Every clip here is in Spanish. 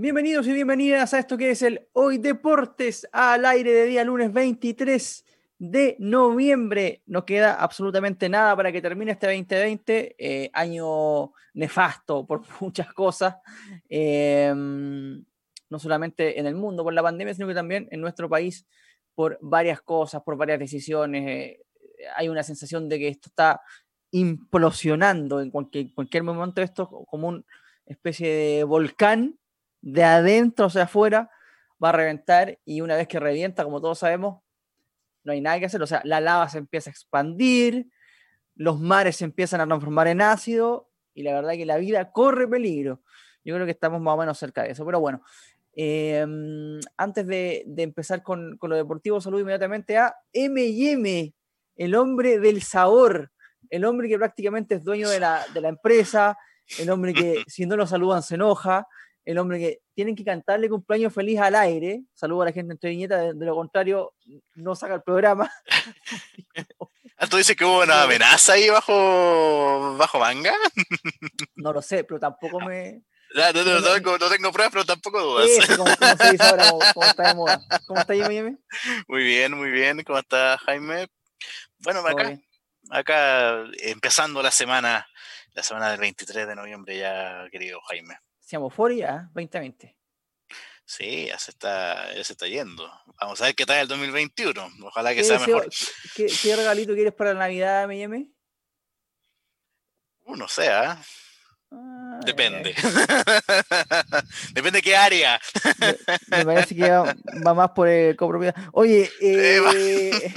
Bienvenidos y bienvenidas a esto que es el Hoy Deportes al aire de día lunes 23 de noviembre. No queda absolutamente nada para que termine este 2020, eh, año nefasto por muchas cosas, em, no solamente en el mundo por la pandemia, sino que también en nuestro país por varias cosas, por varias decisiones. Eh, hay una sensación de que esto está implosionando en cualquier, cualquier momento, esto como una especie de volcán de adentro hacia afuera va a reventar y una vez que revienta, como todos sabemos, no hay nada que hacer. O sea, la lava se empieza a expandir, los mares se empiezan a transformar en ácido y la verdad que la vida corre peligro. Yo creo que estamos más o menos cerca de eso. Pero bueno, em, antes de, empezar con, con, lo deportivo, saludo inmediatamente a M&M, el hombre del sabor, el hombre que prácticamente es dueño de la, de la empresa, el hombre que si no lo saludan se enoja, el hombre que tienen que cantarle cumpleaños feliz al aire. Saludo a la gente en Viñeta, de, lo contrario, no saca el programa. Ah, ¿Tú dices que hubo una amenaza ahí bajo, bajo manga? no lo sé, pero tampoco me. No, no, no, no, tengo, pruebas, pero tampoco dudas. ¿cómo, se dice ahora? ¿Cómo, está de moda? ¿Cómo está Jaime? Muy bien, muy bien. ¿Cómo está Jaime? Bueno, acá, acá empezando la semana, la semana del 23 de noviembre ya, querido Jaime. Euforia 2020. Sí, ya se, está, ya se está yendo. Vamos a ver qué tal el 2021. Ojalá que sea mejor. ¿qué, regalito quieres para la Navidad, M&M? Uh, no sé, ¿ah? Ah, Depende. Depende de qué área. Me, parece que va, más por el compromiso. Oye, eh...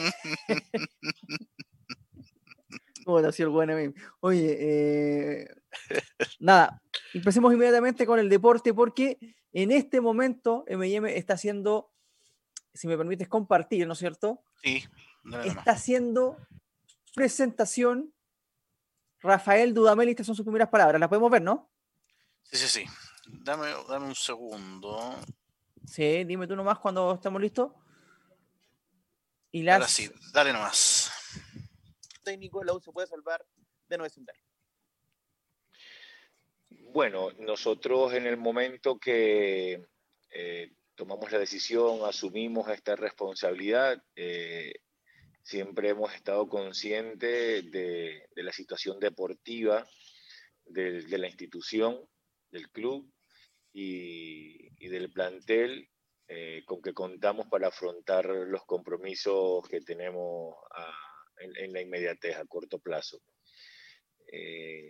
¿Cómo te ha sido el buen Oye, eh... nada, empecemos inmediatamente con el deporte porque en este momento MM está haciendo, si me permites compartir, ¿no es cierto? Sí. está haciendo presentación. Rafael Dudamel, estas son sus primeras palabras. Las podemos ver, ¿no? Sí, sí, sí. Dame, dame un segundo. Sí, dime tú nomás cuando estemos listos. Y las... Ahora sí, dale nomás. Técnico, la U se puede salvar de no descender. Bueno, nosotros en el momento que eh, tomamos la decisión, asumimos esta responsabilidad, eh, siempre hemos estado conscientes de, la situación deportiva de, la institución, del club y, del plantel eh, con que contamos para afrontar los compromisos que tenemos en, la inmediatez, a corto plazo.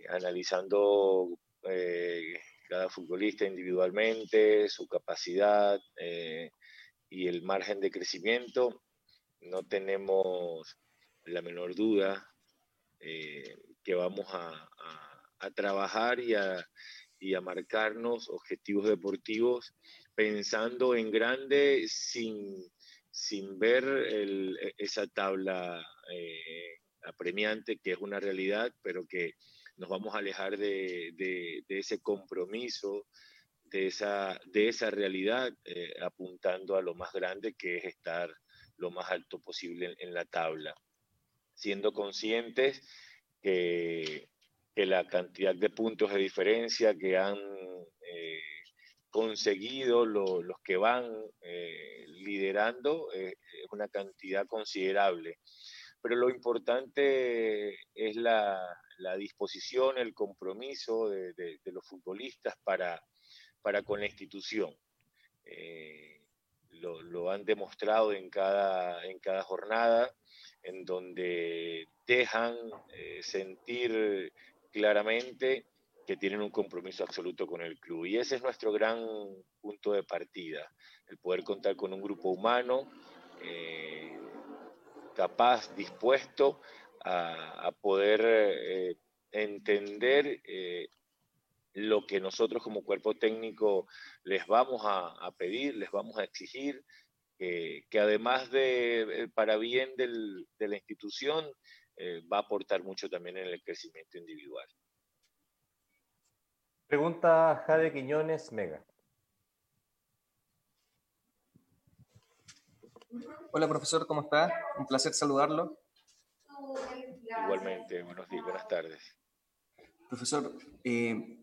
analizando eh, cada futbolista individualmente, su capacidad eh, y el margen de crecimiento, no tenemos la menor duda eh, que vamos a, trabajar y a, y a, marcarnos objetivos deportivos pensando en grande sin, sin ver esa tabla apremiante que es una realidad, pero que nos vamos a alejar de, ese compromiso, de esa, de esa realidad, eh, apuntando a lo más grande que es estar lo más alto posible en, la tabla, siendo conscientes que, la cantidad de puntos de diferencia que han eh, conseguido los que van eh, liderando es una cantidad considerable. Pero lo importante es la, la disposición, el compromiso de, los futbolistas para, para con la institución. Eh, lo, han demostrado en cada, en cada jornada, en donde dejan eh, sentir claramente que tienen un compromiso absoluto con el club. Y ese es nuestro gran punto de partida, el poder contar con un grupo humano eh, capaz, dispuesto a, poder eh, entender eh, lo que nosotros como cuerpo técnico les vamos a, pedir, les vamos a exigir, que además de para bien de la institución, eh, va a aportar mucho también en el crecimiento individual. Pregunta Jade Quiñones Mega. Hola profesor, ¿cómo está? Un placer saludarlo. Igualmente, buenos días, buenas tardes. Profesor, eh,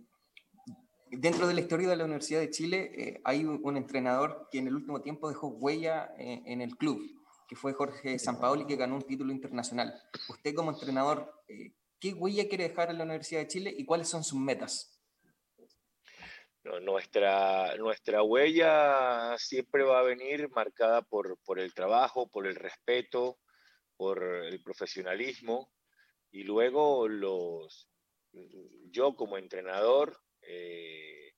dentro de la historia de la Universidad de Chile eh, hay un, entrenador que en el último tiempo dejó huella eh, en el club, que fue Jorge Sampaoli, que ganó un título internacional. Usted como entrenador, eh, ¿qué huella quiere dejar en la Universidad de Chile y cuáles son sus metas? Nuestra, nuestra huella siempre va a venir marcada por, por el trabajo, por el respeto, por el profesionalismo. Y luego los, yo como entrenador, eh,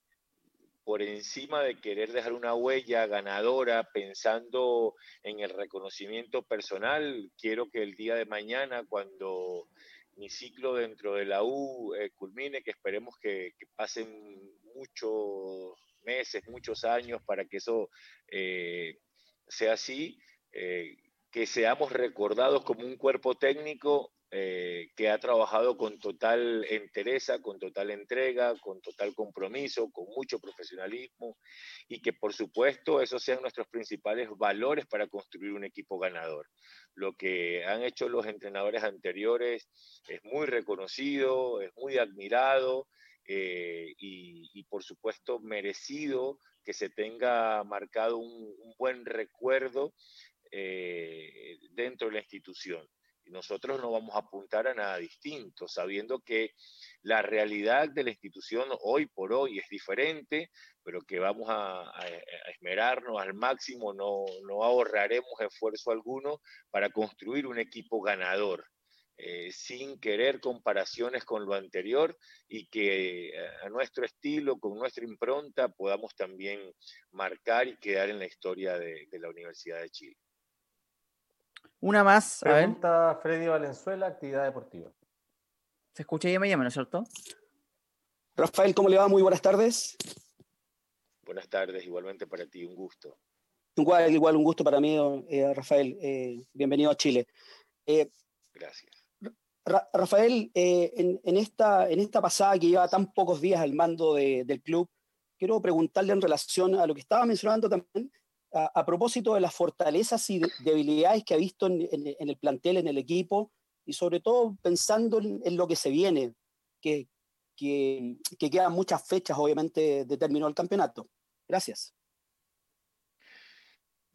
por encima de querer dejar una huella ganadora pensando en el reconocimiento personal, quiero que el día de mañana, cuando mi ciclo dentro de la U eh, culmine, que esperemos que, pasen muchos meses, muchos años para que eso eh, sea así, que seamos recordados como un cuerpo técnico eh, que ha trabajado con total entereza, con total entrega, con total compromiso, con mucho profesionalismo y que por supuesto esos sean nuestros principales valores para construir un equipo ganador. Lo que han hecho los entrenadores anteriores es muy reconocido, es muy admirado eh, y, por supuesto merecido que se tenga marcado un, buen recuerdo eh, dentro de la institución nosotros no vamos a apuntar a nada distinto, sabiendo que la realidad de la institución hoy por hoy es diferente, pero que vamos a, esmerarnos al máximo, no, no, ahorraremos esfuerzo alguno para construir un equipo ganador. Eh, sin querer comparaciones con lo anterior y que eh, a nuestro estilo, con nuestra impronta, podamos también marcar y quedar en la historia de la Universidad de Chile. Una más. Pregunta Freddy Valenzuela, actividad deportiva. Se escucha y me llama, ¿no es cierto? Rafael, ¿cómo le va? Muy buenas tardes. Buenas tardes, igualmente para ti, un gusto. Igual, igual un gusto para mí, eh, Rafael. Eh, bienvenido a Chile. Eh, Gracias. Rafael, en, esta, en esta pasada que lleva tan pocos días al mando del club, quiero preguntarle en relación a lo que estaba mencionando también a, propósito de las fortalezas y debilidades que ha visto en, el plantel, en el equipo, y sobre todo pensando en, lo que se viene, que, que, quedan muchas fechas, obviamente, de término del campeonato. Gracias.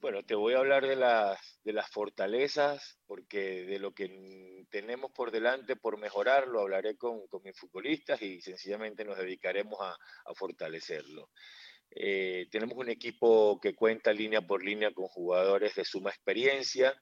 Bueno, te voy a hablar de las, fortalezas, porque de lo que tenemos por delante por mejorar, lo hablaré con, mis futbolistas y sencillamente nos dedicaremos a, fortalecerlo. Eh, tenemos un equipo que cuenta línea por línea con jugadores de suma experiencia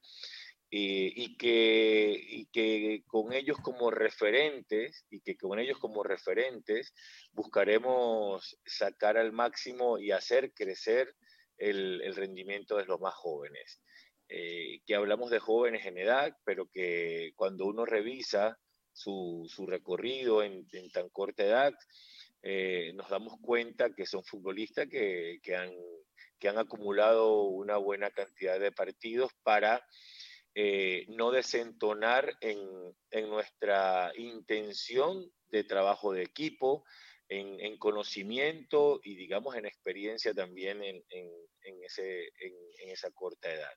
eh, y, que, con ellos como referentes y que con ellos como referentes buscaremos sacar al máximo y hacer crecer el, rendimiento de los más jóvenes. Eh, que hablamos de jóvenes en edad, pero que cuando uno revisa su, su recorrido en, en tan corta edad, eh, nos damos cuenta que son futbolistas que, que, han, que han acumulado una buena cantidad de partidos para eh, no desentonar en, en, nuestra intención de trabajo de equipo, en, en conocimiento y digamos en experiencia también en, ese, en esa corta edad.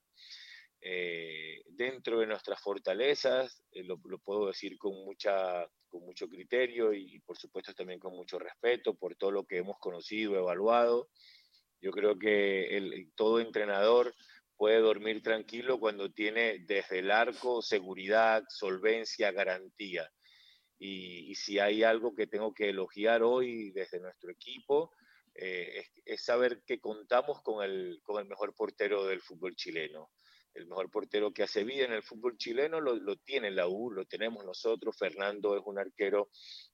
Eh, dentro de nuestras fortalezas, eh, lo, puedo decir con, mucha, con mucho criterio y, por supuesto también con mucho respeto por todo lo que hemos conocido, evaluado. Yo creo que todo entrenador puede dormir tranquilo cuando tiene desde el arco seguridad, solvencia, garantía. Y, si hay algo que tengo que elogiar hoy desde nuestro equipo, eh, es, es, saber que contamos con el, con el mejor portero del fútbol chileno el mejor portero que hace vida en el fútbol chileno lo, lo, tiene la U, lo tenemos nosotros. Fernando es un arquero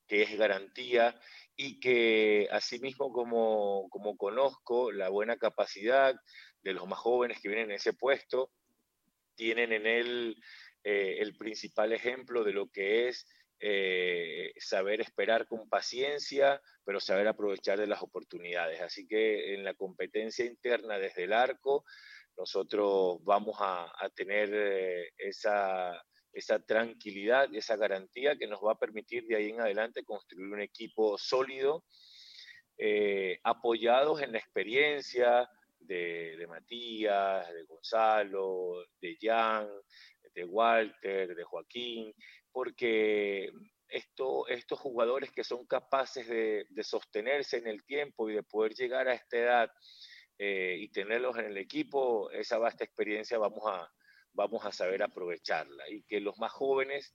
que es garantía y que asimismo como, como conozco la buena capacidad de los más jóvenes que vienen en ese puesto, tienen en él eh, el principal ejemplo de lo que es eh, saber esperar con paciencia, pero saber aprovechar de las oportunidades. Así que en la competencia interna desde el arco, nosotros vamos a, tener eh, esa, esa tranquilidad, esa garantía que nos va a permitir de ahí en adelante construir un equipo sólido, eh, apoyados en la experiencia de, Matías, de Gonzalo, de Jan, de Walter, de Joaquín, porque esto, estos jugadores que son capaces de, sostenerse en el tiempo y de poder llegar a esta edad eh, y tenerlos en el equipo, esa vasta experiencia vamos a, vamos a saber aprovecharla y que los más jóvenes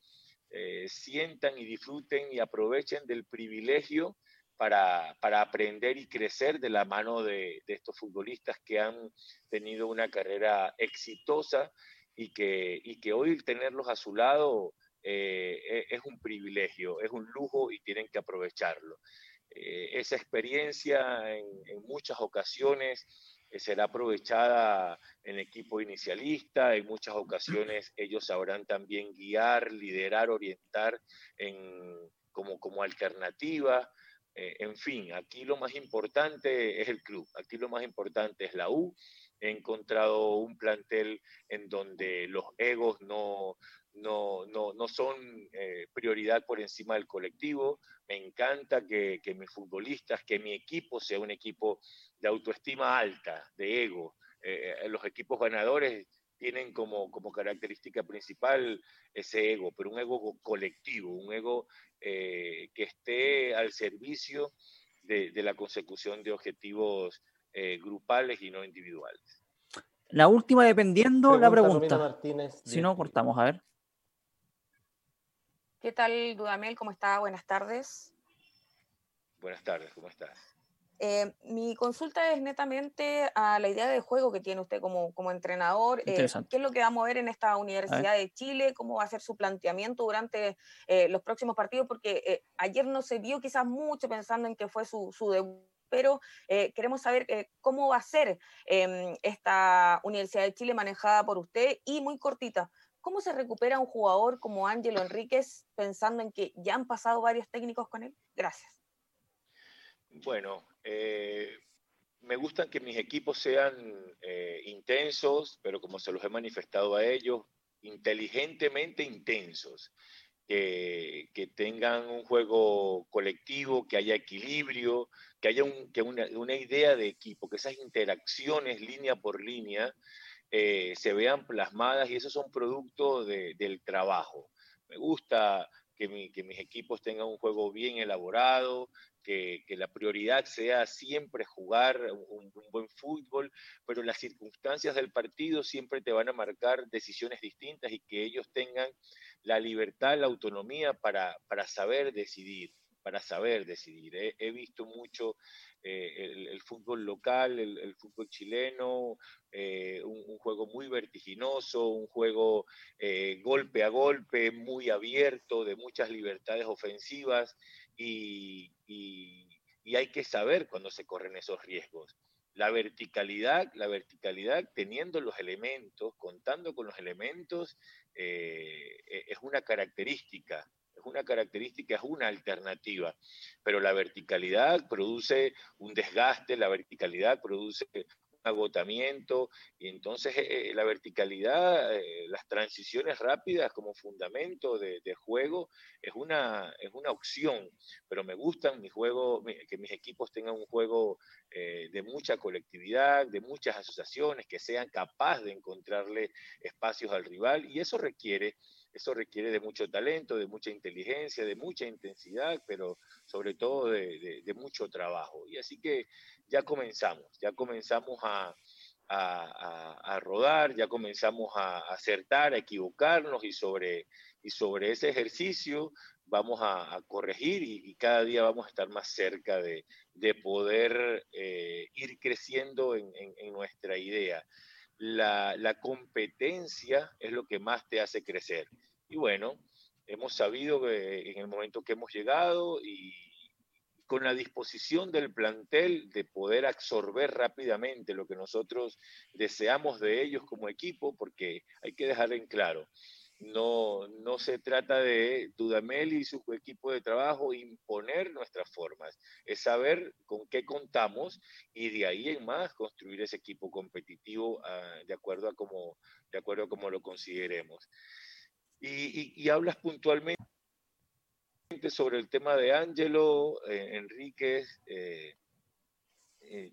eh, sientan y disfruten y aprovechen del privilegio para, para, aprender y crecer de la mano de, de, estos futbolistas que han tenido una carrera exitosa y que, y que hoy tenerlos a su lado eh, e, es un privilegio, es un lujo y tienen que aprovecharlo. Eh, esa experiencia en, en muchas ocasiones eh, será aprovechada en equipo inicialista, en muchas ocasiones ellos sabrán también guiar, liderar, orientar en, como, como alternativa. en fin, aquí lo más importante es el club, aquí lo más importante es la U. He encontrado un plantel en donde los egos no, no, no, no son eh, prioridad por encima del colectivo. Me encanta que, que, mis futbolistas, que mi equipo sea un equipo de autoestima alta, de ego. Eh, eh, los equipos ganadores tienen como, como característica principal ese ego, pero un ego colectivo, un ego que esté al servicio de, de la consecución de objetivos grupales y no individuales. La última, dependiendo la pregunta. si no, cortamos, a ver. ¿Qué tal, Dudamel? ¿Cómo está? Buenas tardes. Buenas tardes, ¿cómo estás? Eh, mi consulta es netamente a la idea de juego que tiene usted como, como entrenador. Eh, ¿Qué es lo que va a mover en esta Universidad de Chile? ¿Cómo va a ser su planteamiento durante eh, los próximos partidos? Porque ayer no se vio quizás mucho pensando en que fue su, su debut pero queremos saber cómo va a ser em, esta Universidad de Chile manejada por usted y muy cortita, ¿Cómo se recupera un jugador como Ángelo Enríquez pensando en que ya han pasado varios técnicos con él? Gracias. Bueno, eh, me gustan que mis equipos sean eh, intensos, pero como se los he manifestado a ellos, inteligentemente intensos. Que, tengan un juego colectivo, que haya equilibrio, que haya una, una, idea de equipo, que esas interacciones línea por línea eh, se vean plasmadas y esos son productos del trabajo. Me gusta que, mis equipos tengan un juego bien elaborado, que, la prioridad sea siempre jugar un, buen fútbol, pero las circunstancias del partido siempre te van a marcar decisiones distintas y que ellos tengan la libertad, la autonomía para, saber decidir para saber decidir. he visto mucho eh, el, fútbol local, el, fútbol chileno, eh, un, juego muy vertiginoso, un juego eh, golpe a golpe, muy abierto, de muchas libertades ofensivas y, hay que saber cuando se corren esos riesgos. La verticalidad, la verticalidad teniendo los elementos, contando con los elementos, e, es una característica es una característica, es una alternativa, pero la verticalidad produce un desgaste, la verticalidad produce un agotamiento y entonces eh, eh, la verticalidad, eh, las transiciones rápidas como fundamento de, juego es una, es una opción, pero me gustan mi juego, que mis equipos tengan un juego de mucha colectividad, de muchas asociaciones, que sean capaces de encontrarle espacios al rival y eso requiere eso requiere de mucho talento, de mucha inteligencia, de mucha intensidad, pero sobre todo de, mucho trabajo. Y así que ya comenzamos, ya comenzamos a, rodar, ya comenzamos a acertar, a equivocarnos y sobre, ese ejercicio vamos a, corregir y, cada día vamos a estar más cerca de, poder eh, ir creciendo en, nuestra idea. La, competencia es lo que más te hace crecer. Y bueno, hemos sabido que en el momento que hemos llegado y con la disposición del plantel de poder absorber rápidamente lo que nosotros deseamos de ellos como equipo, porque hay que dejar en claro, no, no se trata de Dudamel y su equipo de trabajo imponer nuestras formas, es saber con qué contamos y de ahí en más construir ese equipo competitivo ah, de, acuerdo a como, de acuerdo a como lo consideremos. Y, hablas puntualmente sobre el tema de Ángelo, eh, Enríquez. Eh, eh,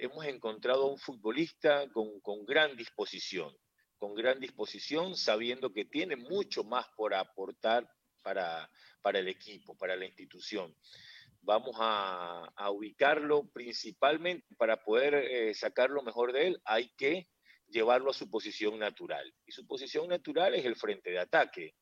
hemos encontrado a un futbolista con, con, gran disposición, con gran disposición, sabiendo que tiene mucho más por aportar para, para el equipo, para la institución. Vamos a, ubicarlo principalmente para poder eh, sacar lo mejor de él, hay que llevarlo a su posición natural. Y su posición natural es el frente de ataque.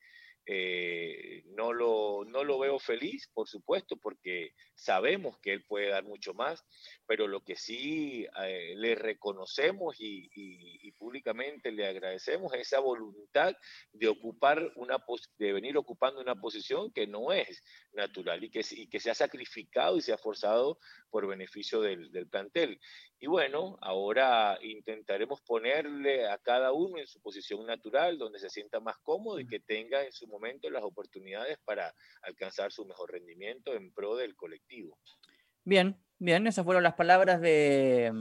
Eh, no, lo, no lo veo feliz, por supuesto, porque sabemos que él puede dar mucho más, pero lo que sí eh, le reconocemos y, públicamente le agradecemos es esa voluntad de ocupar una de venir ocupando una posición que no es natural y que, y que se ha sacrificado y se ha forzado por beneficio del, del plantel. Y bueno, ahora intentaremos ponerle a cada uno en su posición natural, donde se sienta más cómodo y que tenga en su momento las oportunidades para alcanzar su mejor rendimiento en pro del colectivo. Bien, bien, esas fueron las palabras de,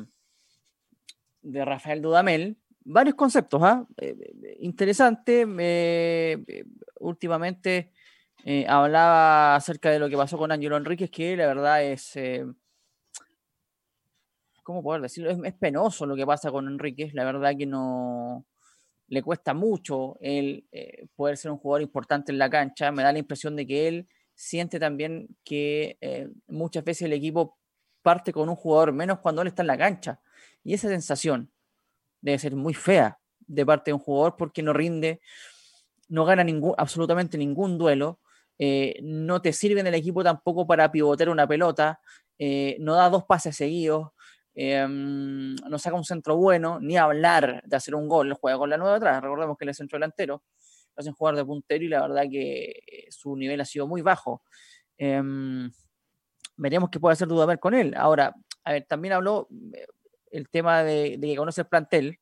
de Rafael Dudamel. Varios conceptos, ¿ah? Eh, eh, interesante. Eh, últimamente hablaba acerca de lo que pasó con Ángelo Enríquez, que la verdad es ¿cómo poder decirlo? Es, penoso lo que pasa con Enrique. La verdad que no le cuesta mucho él eh, poder ser un jugador importante en la cancha. Me da la impresión de que él siente también que eh, muchas veces el equipo parte con un jugador menos cuando él está en la cancha. Y esa sensación debe ser muy fea de parte de un jugador porque no rinde, no gana ningún, absolutamente ningún duelo, eh, no te sirve en el equipo tampoco para pivotear una pelota, no da dos pases seguidos, Em, no saca un centro bueno, ni hablar de hacer un gol, juega con la nueva atrás, recordemos que él es centro delantero, lo hacen jugar de puntero y la verdad que eh, su nivel ha sido muy bajo. Em, veremos qué puede hacer Dudamel con él. Ahora, a ver, también habló eh, el tema de, que conoce el plantel,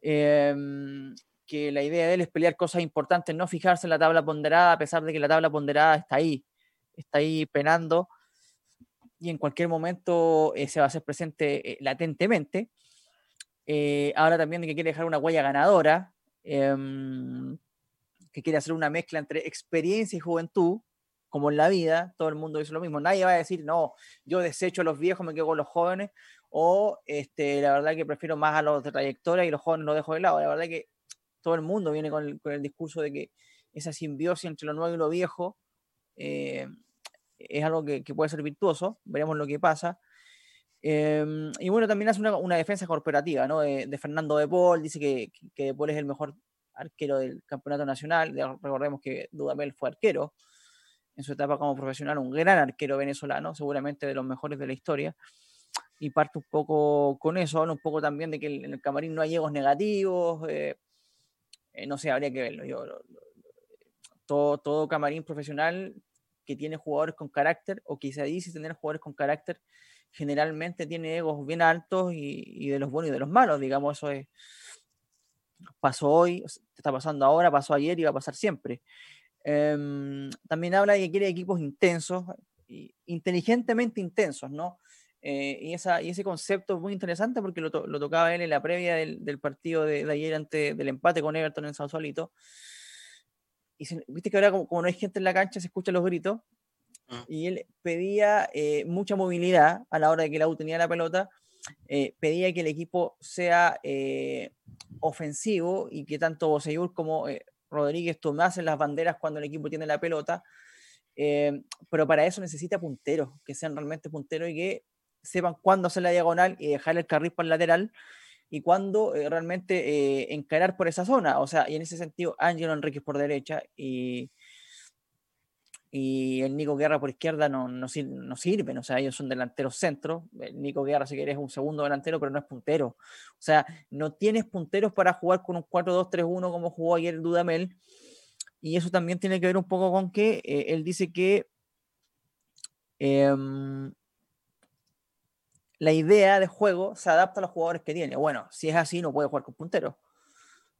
em, que la idea de él es pelear cosas importantes, no fijarse en la tabla ponderada, a pesar de que la tabla ponderada está ahí, está ahí penando y en cualquier momento eh, se va a hacer presente eh, latentemente. Eh, ahora también que quiere dejar una huella ganadora, em, que quiere hacer una mezcla entre experiencia y juventud, como en la vida, todo el mundo dice lo mismo. Nadie va a decir, no, yo desecho a los viejos, me quedo con los jóvenes, o este, la verdad que prefiero más a los de trayectoria y los jóvenes los dejo de lado. La verdad que todo el mundo viene con el, con el discurso de que esa simbiosis entre lo nuevo y lo viejo es algo que, puede ser virtuoso, veremos lo que pasa. Em, y bueno, también hace una, defensa corporativa, ¿no? De, Fernando De Paul, dice que, que De Paul es el mejor arquero del campeonato nacional. Recordemos que Dudamel fue arquero en su etapa como profesional, un gran arquero venezolano, seguramente de los mejores de la historia. Y parte un poco con eso, un poco también de que en el camarín no hay egos negativos. Eh, eh, no sé, habría que verlo. Yo, todo, todo camarín profesional que tiene jugadores con carácter o que se dice tener jugadores con carácter, generalmente tiene egos bien altos y, de los buenos y de los malos, digamos, eso es, pasó hoy, está pasando ahora, pasó ayer y va a pasar siempre. Em, también habla de que quiere equipos intensos, inteligentemente intensos, ¿no? Eh, y, esa, y ese concepto es muy interesante porque lo, tocaba él en la previa del, partido de, ayer ante del empate con Everton en San Y viste que ahora como, no hay gente en la cancha se escuchan los gritos, ah. y él pedía eh, mucha movilidad a la hora de que la U tenía la pelota, eh, pedía que el equipo sea eh, ofensivo y que tanto Boseyur como Rodríguez tomasen las banderas cuando el equipo tiene la pelota, pero para eso necesita punteros, que sean realmente punteros y que sepan cuándo hacer la diagonal y dejar el carril para el lateral y cuándo eh, realmente eh, encarar por esa zona. O sea, y en ese sentido, Ángelo Enríquez por derecha y, y el Nico Guerra por izquierda no, no, no sirven. O sea, ellos son delanteros centros. El Nico Guerra, si querés, es un segundo delantero, pero no es puntero. O sea, no tienes punteros para jugar con un 4-2-3-1 como jugó ayer Dudamel. Y eso también tiene que ver un poco con que eh, él dice que em, la idea de juego se adapta a los jugadores que tiene. Bueno, si es así, no puede jugar con punteros.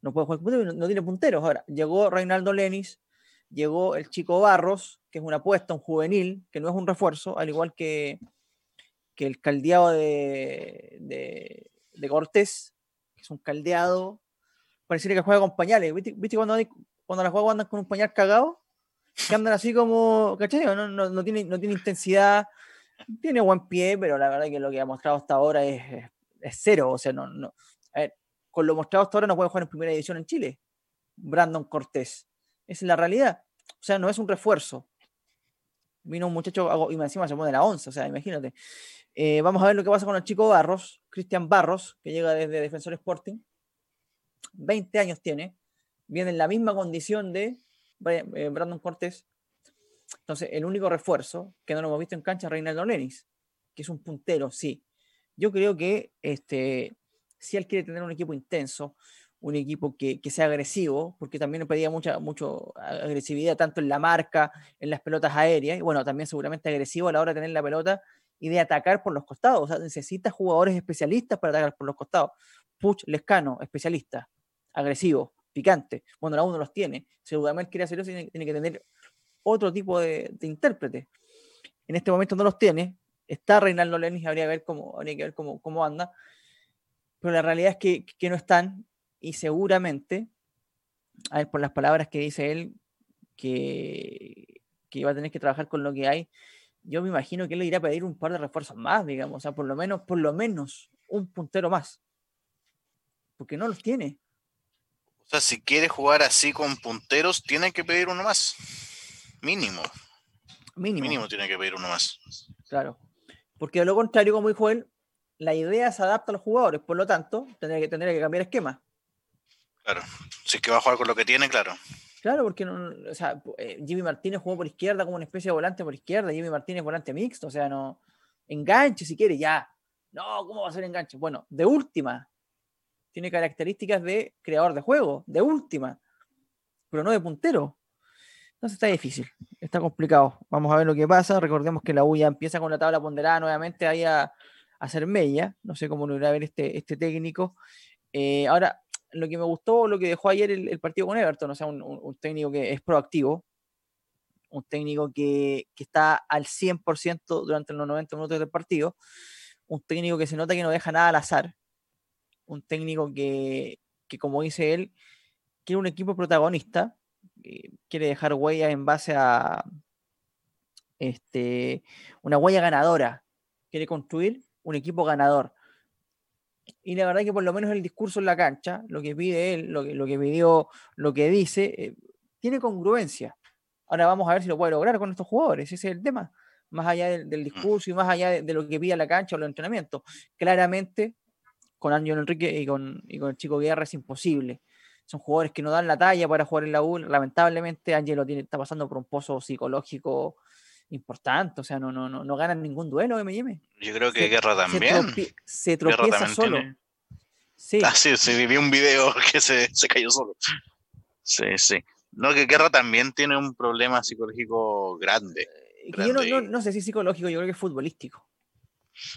No puede jugar con punteros, no, tiene punteros. Ahora, llegó Reinaldo Lenis, llegó el chico Barros, que es una apuesta, un juvenil, que no es un refuerzo, al igual que, que el caldeado de, de, Cortés, que es un caldeado, pareciera que juega con pañales. ¿Viste, cuando, cuando las juegas andan con un pañal cagado? Que andan así como, ¿cachai? No, no, no, tiene, no tiene intensidad, tiene buen pie, pero la verdad que lo que ha mostrado hasta ahora es, cero. O sea, no, no. Con lo mostrado hasta ahora no puede jugar en primera edición en Chile. Brandon Cortés. Esa es la realidad. O sea, no es un refuerzo. Vino un muchacho y encima se pone la 11, o sea, imagínate. Eh, vamos a ver lo que pasa con el chico Barros, Cristian Barros, que llega desde Defensor Sporting. 20 años tiene. Viene en la misma condición de eh, Brandon Cortés. Entonces, el único refuerzo que no lo hemos visto en cancha es Reinaldo Lenis, que es un puntero, sí. Yo creo que este, si él quiere tener un equipo intenso, un equipo que, sea agresivo, porque también pedía mucha mucho agresividad tanto en la marca, en las pelotas aéreas, y bueno, también seguramente agresivo a la hora de tener la pelota y de atacar por los costados. O sea, necesita jugadores especialistas para atacar por los costados. Puch, Lescano, especialista, agresivo, picante. Bueno, la uno los tiene. Dudamel quiere hacer eso, tiene, que tener otro tipo de, intérprete. En este momento no los tiene. Está Reinaldo Lenis, habría que ver cómo, habría que ver cómo, cómo anda. Pero la realidad es que, no están y seguramente, a ver, por las palabras que dice él, que, que va a tener que trabajar con lo que hay, yo me imagino que él irá a pedir un par de refuerzos más, digamos, o sea, por lo menos, por lo menos un puntero más. Porque no los tiene. O sea, si quiere jugar así con punteros, tiene que pedir uno más. Mínimo. Mínimo. Mínimo tiene que pedir uno más. Claro. Porque de lo contrario, como dijo él, la idea se adapta a los jugadores, por lo tanto, tendría que, tendría que cambiar esquema. Claro. Si es que va a jugar con lo que tiene, claro. Claro, porque no, o sea, eh, Jimmy Martínez jugó por izquierda como una especie de volante por izquierda, Jimmy Martínez volante mixto, o sea, no. Enganche si quiere, ya. No, ¿cómo va a ser enganche? Bueno, de última. Tiene características de creador de juego, de última, pero no de puntero. Entonces está difícil, está complicado. Vamos a ver lo que pasa. Recordemos que la U ya empieza con la tabla ponderada nuevamente ahí a, hacer mella. No sé cómo lo irá a ver este, este técnico. Eh, ahora, lo que me gustó, lo que dejó ayer el, partido con Everton, o sea, un, técnico que es proactivo, un técnico que, está al 100% durante los 90 minutos del partido, un técnico que se nota que no deja nada al azar, un técnico que, como dice él, quiere un equipo protagonista, quiere dejar huellas en base a este, una huella ganadora, quiere construir un equipo ganador y la verdad que por lo menos el discurso en la cancha, lo que pide él, lo que, lo que pidió, lo que dice, eh, tiene congruencia. Ahora vamos a ver si lo puede lograr con estos jugadores, ese es el tema, más allá del, mm. discurso y más allá de, lo que pide la cancha o los entrenamientos. Claramente, con Ángel Enrique y con, y con el chico Guerra es imposible. Son jugadores que no dan la talla para jugar en la U. Lamentablemente, tiene, está pasando por un pozo psicológico importante, o sea, no, no, no, no ganan ningún duelo M&M. Yo creo que Guerra también. Se, tropieza solo. Sí. Ah, sí, sí, vi un video que se, se, cayó solo. Sí, sí. No, que Guerra también tiene un problema psicológico grande. Eh, yo no, no, no, sé si psicológico, yo creo que es futbolístico.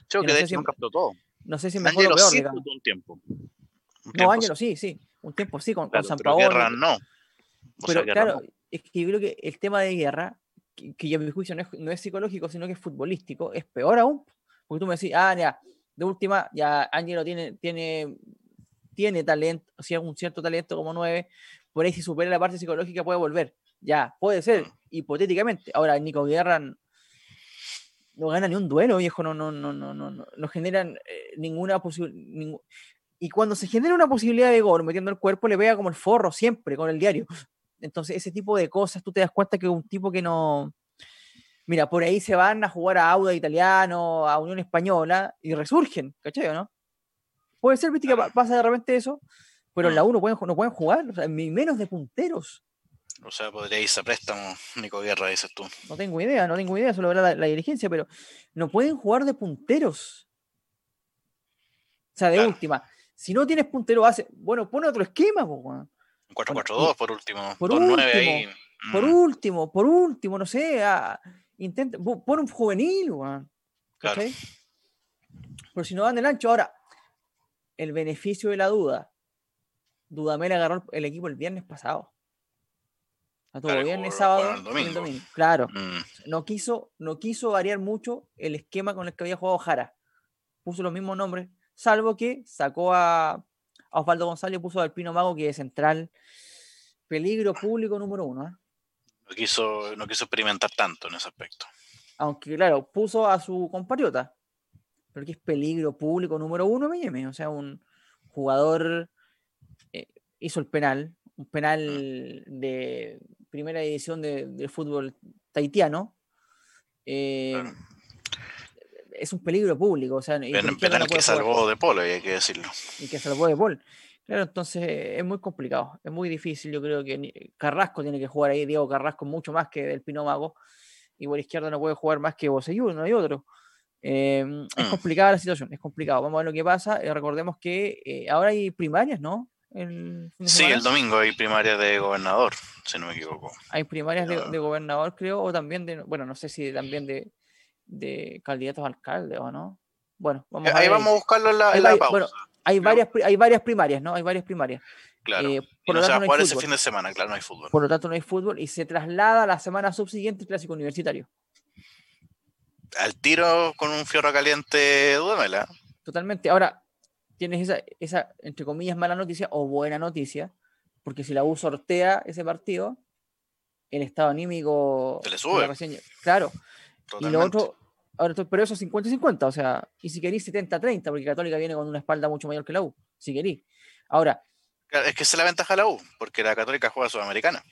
Yo que de hecho nunca todo. No sé si mejor o peor, sí, un tiempo. Un no, Ángelo sí, sí. Un tiempo sí, con, con San Paolo. Guerra no. pero claro, es que yo creo que el tema de Guerra que, ya mi juicio no es, psicológico, sino que es futbolístico, es peor aún. Porque tú me decís, ah, ya, de última, ya Ángelo tiene, tiene, tiene talento, si un cierto talento como nueve, por ahí si supera la parte psicológica puede volver. Ya, puede ser, hipotéticamente. Ahora, Nico Guerra no gana ni un duelo, viejo, no, no, no, no, no, no, generan eh, ninguna posibilidad. Y cuando se genera una posibilidad de gol metiendo el cuerpo, le pega como el forro siempre con el diario. Entonces, ese tipo de cosas, tú te das cuenta que un tipo que no. Mira, por ahí se van a jugar a Auda Italiano, a Unión Española y resurgen, ¿cachai o no? Puede ser, viste, que pasa de repente eso, pero en la 1 pueden, no pueden jugar, o sea, menos de punteros. O sea, podría irse a préstamo, Nico Guerra, dices tú. No tengo idea, no tengo idea, solo verá la, la, dirigencia, pero no pueden jugar de punteros. O sea, de última. Si no tienes puntero hace bueno, pone otro esquema, pues, 4-4-2 por último. Por último, por mm. último, por último, no sé, intenta, pon un juvenil, Pero si no van del ancho, ahora, el beneficio de la duda. Dudamel agarró el equipo el viernes pasado. A todo viernes, sábado, domingo. Claro. Mm. No, quiso, no quiso variar mucho el esquema con el que había jugado Jara. Puso los mismos nombres, salvo que sacó a, Osvaldo González puso al Pino Mago, que es central. Peligro público número uno. ¿eh? No, quiso, no quiso experimentar tanto en ese aspecto. Aunque, claro, puso a su compatriota. Pero que es peligro público número uno, me O sea, un jugador eh, hizo el penal. Un penal mm. de primera división de, del fútbol taitiano. Eh, es un peligro público. O sea, penal que salvó de Polo, hay que decirlo. Y que salvó de Polo. Claro, entonces es muy complicado, es muy difícil. Yo creo que Carrasco tiene que jugar ahí, Diego Carrasco mucho más que del Pino Mago. Y por izquierda no puede jugar más que Boseyú, no hay otro. Em, es mm. complicada la situación, es complicado. Vamos a ver lo que pasa. Eh, recordemos que eh, ahora hay primarias, ¿no? sí, el domingo hay primarias de gobernador, si no me equivoco. Hay primarias de, gobernador, creo, o también de, bueno, no sé si también de, de candidatos a alcalde o no. Bueno, vamos a Ahí vamos a buscarlo en la, pausa. Bueno, hay, varias, hay varias primarias, ¿no? Hay varias primarias. Claro. Eh, por no se va a jugar ese fin de semana, claro, no hay fútbol. Por lo tanto, no hay fútbol y se traslada a la semana subsiguiente el clásico universitario. Al tiro con un fierro caliente, duémela. Totalmente. Ahora, tienes esa, esa, entre comillas, mala noticia o buena noticia, porque si la U sortea ese partido, el estado anímico. Se le sube. Claro. Y lo otro, ahora, pero eso es 50-50, o sea, y si querís 70-30, porque Católica viene con una espalda mucho mayor que la U, si querís. Ahora, es que esa es la ventaja de la U, porque la Católica juega Sudamericana.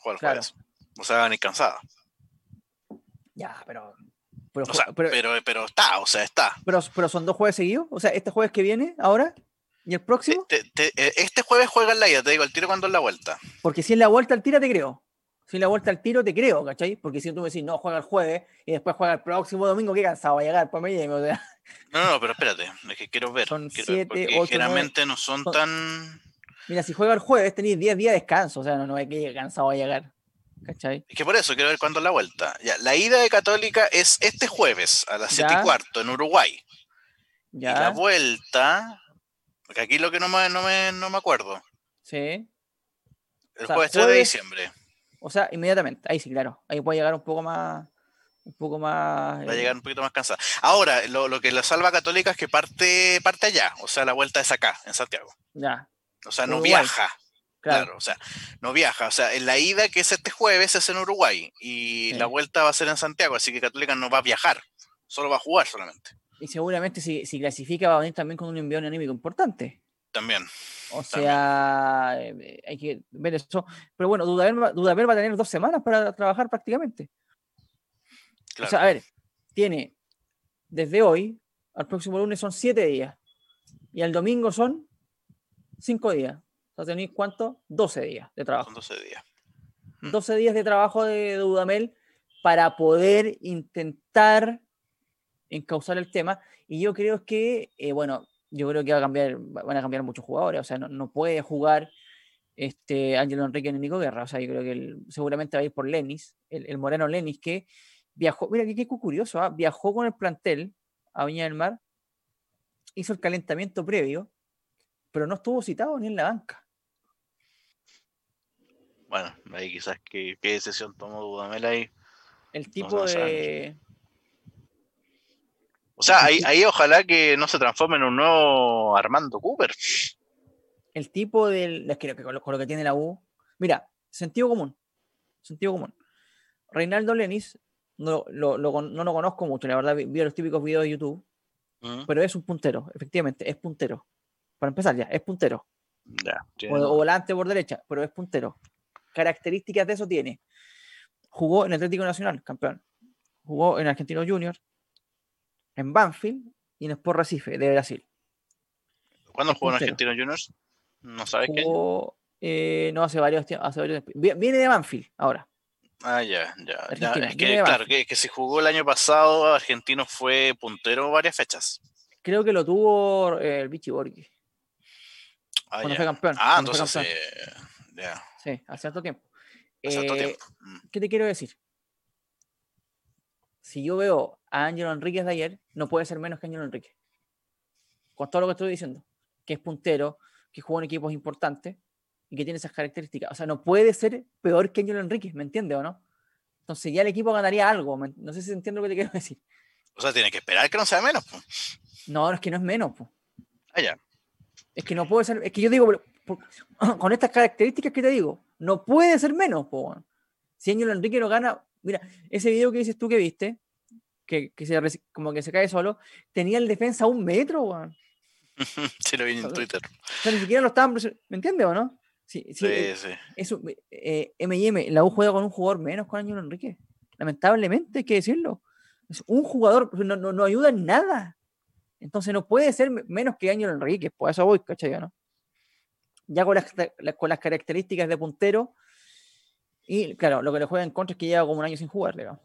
Juega el jueves. O sea, ni cansada. Ya, pero. Pero, pero, está, o sea, está. Pero, pero son dos jueves seguidos. O sea, este jueves que viene, ahora, y el próximo. Este jueves juega en la ida, te digo, el tiro cuando es la vuelta. Porque si es la vuelta al tiro, te creo. Si la vuelta al tiro, te creo, ¿cachai? Porque si tú me decís, no, juega el jueves y después juega el próximo domingo, qué cansado va a llegar, pues me o sea. No, no, pero espérate, es que quiero ver. Son siete, ocho, generalmente no son tan Mira, si juega el jueves tenéis 10 días de descanso, o sea, no, no es que cansado a llegar. ¿Cachai? Es que por eso quiero ver cuándo es la vuelta. Ya, la ida de Católica es este jueves a las 7 y cuarto en Uruguay. Ya. Y la vuelta, porque aquí lo que no me, no me, no me acuerdo. Sí. El jueves 3 de diciembre. O sea, inmediatamente. Ahí sí, claro. Ahí puede llegar un poco más. Un poco más. Va a llegar un poquito más cansada. Ahora, lo, lo que la salva Católica es que parte, parte allá. O sea, la vuelta es acá, en Santiago. Ya. O sea, no viaja. Claro. o sea, no viaja. O sea, en la ida que es este jueves es en Uruguay y la vuelta va a ser en Santiago, así que Católica no va a viajar, solo va a jugar solamente. Y seguramente si, si clasifica va a venir también con un envío anímico importante. También. O sea, eh, hay que ver eso. Pero bueno, Dudamel, Dudamel va a tener dos semanas para trabajar prácticamente. O sea, a ver, tiene desde hoy al próximo lunes son siete días. Y al domingo son cinco días. O sea, tenéis cuánto? 12 días de trabajo. 12 días. 12 mm. días de trabajo de Dudamel para poder intentar encauzar el tema. Y yo creo que, eh, bueno, yo creo que va a cambiar, van a cambiar muchos jugadores. O sea, no, puede jugar este Ángelo Enrique en Nico Guerra. O sea, yo creo que seguramente va a ir por Lenis, el, moreno Lenis, que viajó, mira qué, curioso, ¿ah? viajó con el plantel a Viña del Mar, hizo el calentamiento previo pero no estuvo citado ni en la banca. Bueno, ahí quizás qué, decisión tomó Dudamel ahí. El tipo de. O sea, ahí, ahí, ojalá que no se transforme en un nuevo Armando Cooper. El tipo del. Es que con lo, que tiene la U. Mira, sentido común. Sentido común. Reinaldo Lenis, no lo, no lo conozco mucho, la verdad, vi, los típicos videos de YouTube. Pero es un puntero, efectivamente, es puntero. Para empezar, ya, es puntero. o, volante por derecha, pero es puntero. Características de eso tiene. Jugó en Atlético Nacional, campeón. Jugó en Argentino Junior, Banfield y en Sport Recife, de Brasil. ¿Cuándo jugó en Argentino Juniors? ¿No sabes qué? Eh, no, hace varios, hace varios Viene de Banfield ahora. Ah, ya, ya. es que, claro, que, que, si jugó el año pasado, Argentino fue puntero varias fechas. Creo que lo tuvo eh, el Vichy Borghi. Ah, cuando fue campeón. Ah, entonces. Sí, hace cierto tiempo. Hace eh, tiempo. Mm. ¿Qué te quiero decir? Si yo veo a Ángelo Enríquez de ayer, no puede ser menos que Ángelo Enrique. Con todo lo que estoy diciendo. Que es puntero, que juega en equipos importantes y que tiene esas características. O sea, no puede ser peor que Ángelo Enrique, ¿me entiendes o no? Entonces ya el equipo ganaría algo. No sé si entiendo lo que te quiero decir. O sea, tiene que esperar que no sea menos. No, es que no es menos. Ah, ya. Es que no puede ser, es que yo digo, con estas características que te digo, no puede ser menos, po. Si Ángel Enrique no gana, mira, ese video que dices tú que viste, que, se, como que se cae solo, tenía el defensa a un metro, weón. Se lo vi en Twitter. O sea, ni siquiera lo estaban, ¿me entiendes o no? Sí, sí. sí, Eso, eh, MM, la U juega con un jugador menos con Ángel Enrique. Lamentablemente, hay que decirlo. Es un jugador, no, no, no, ayuda en nada. Entonces no puede ser menos que Ángel Enrique, por eso voy, ¿cachai? ¿no? Ya con las, con las características de puntero, y claro, lo que le juega en contra es que lleva como un año sin jugar, digamos.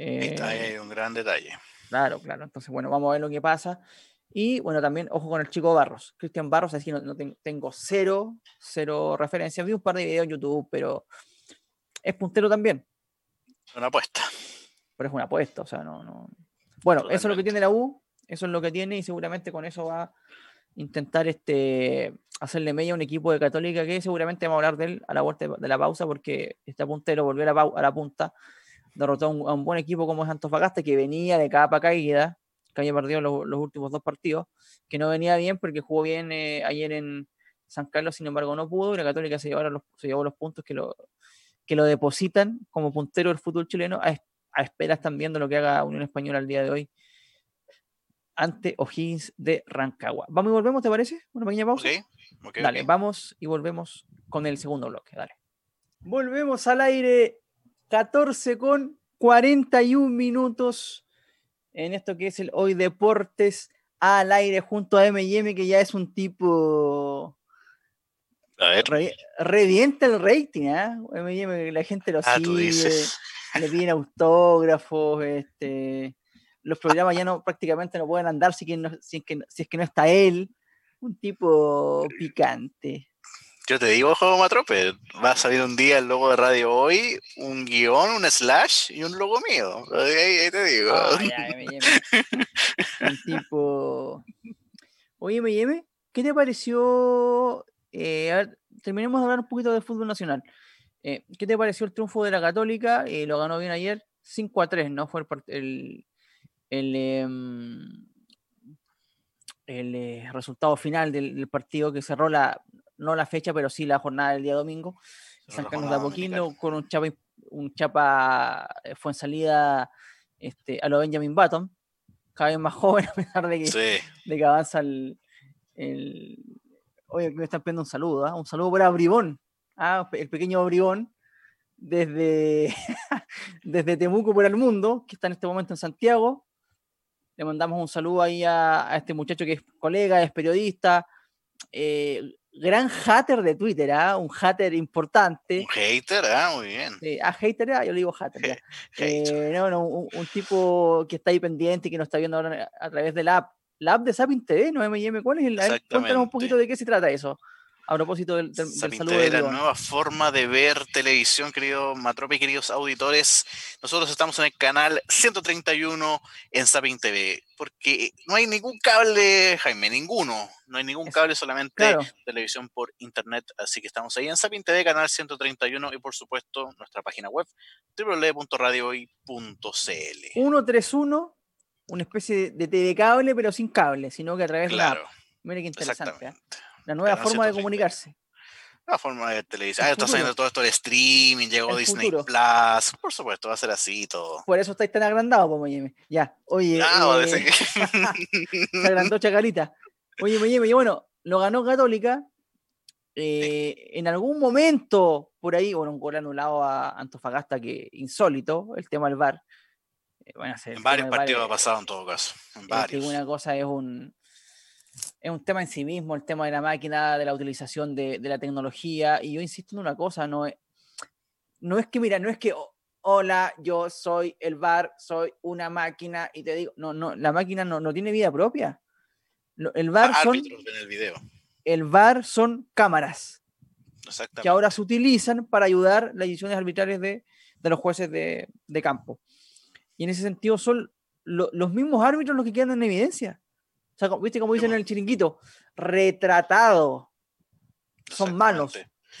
Está ahí un gran detalle. Claro, claro. Entonces, bueno, vamos a ver lo que pasa. Y bueno, también ojo con el chico Barros, Cristian Barros, así no, no tengo cero, cero referencias. Vi un par de videos en YouTube, pero es puntero también. Una apuesta. Pero es una apuesta, o sea, no. no... Bueno, eso es lo que tiene la U, eso es lo que tiene, y seguramente con eso va a intentar este, hacerle media a un equipo de Católica que seguramente vamos a hablar de él a la vuelta de la pausa, porque este puntero volvió a a la punta, derrotó a un, buen equipo como es Antofagasta, que venía de capa caída que había perdido los, últimos dos partidos, que no venía bien porque jugó bien eh, ayer en San Carlos, sin embargo no pudo, y la Católica se, los, llevó los puntos que lo, que lo depositan como puntero del fútbol chileno, a, a esperas están viendo lo que haga Unión Española el día de hoy ante O'Higgins de Rancagua. Vamos y volvemos, ¿te parece? Una pequeña pausa. dale, vamos y volvemos con el segundo bloque, dale. Volvemos al aire 14 con 41 minutos en esto que es el Hoy Deportes al aire junto a M&M, que ya es un tipo... A ver. revienta el rating, ¿eh? M&M, la gente lo ah, sigue, le piden autógrafos, este, los programas ya no prácticamente no pueden andar si, si, es que, si es que no está él. Un tipo picante. Yo te digo, Juego Matrope, va a salir un día el logo de Radio Hoy, un guion, un slash y un logo mío. Ahí, te digo. un tipo. Oye, M&M, ¿qué te pareció? Eh, a ver, terminemos de hablar un poquito de fútbol nacional. Eh, ¿Qué te pareció el triunfo de la Católica? Eh, lo ganó bien ayer, 5 a 3, ¿no? Fue el, el, em, el resultado final del, partido que cerró la, no la fecha, pero sí la jornada del día domingo. San Carlos de Apoquindo con un chapa, un chapa eh, fue en salida este, a lo Benjamin Button, cada vez más joven a pesar de que, de que avanza el, el... Oye, me están pidiendo un saludo, ¿ah? un saludo para Bribón, ¿ah? el pequeño Bribón, desde, desde Temuco por el mundo, que está en este momento en Santiago. Le mandamos un saludo ahí a, a este muchacho que es colega, es periodista, eh, gran hater de Twitter, ¿ah? un hater importante. Un hater, ah, muy bien. ah, hater, ah, yo le digo hater. Eh, no, no, un, tipo que está ahí pendiente y que nos está viendo ahora a través de la app. La app de Sapin TV, ¿no? M&M, ¿cuál es el? Cuéntanos un poquito de qué se trata eso a propósito del, del, saludo de la nueva forma de ver televisión, querido Matrope queridos auditores. Nosotros estamos en el canal 131 en Sapin TV, porque no hay ningún cable, Jaime, ninguno. No hay ningún cable, solamente televisión por internet. Así que estamos ahí en Sapin TV, canal 131 y por supuesto nuestra página web www.radiohoy.cl. 131, una especie de TV cable, pero sin cable, sino que a través de la Mira qué interesante. ¿eh? La nueva forma de comunicarse. La forma de televisión. Ah, está saliendo todo esto del streaming, llegó Disney Plus. Por supuesto, va a ser así todo. Por eso estáis tan agrandados, pues, Ya, oye. No, eh, que... se agrandó Chacalita. Oye, Miami, bueno, lo ganó Católica. Eh, en algún momento, por ahí, bueno, un gol anulado a Antofagasta, que insólito, el tema del VAR. Eh, en varios partidos ha pasado en todo caso. En varios. una cosa es un, es un tema en sí mismo, el tema de la máquina, de la utilización de, la tecnología. Y yo insisto en una cosa, no es, no es que, mira, no es que, hola, yo soy el bar, soy una máquina y te digo, no, no, la máquina no, no tiene vida propia. El bar son... el, video. el bar son cámaras que ahora se utilizan para ayudar las decisiones arbitrarias de, de los jueces de, de, campo. Y en ese sentido son los mismos árbitros los que quedan en evidencia sea, viste como dicen en el chiringuito, retratado. Son malos,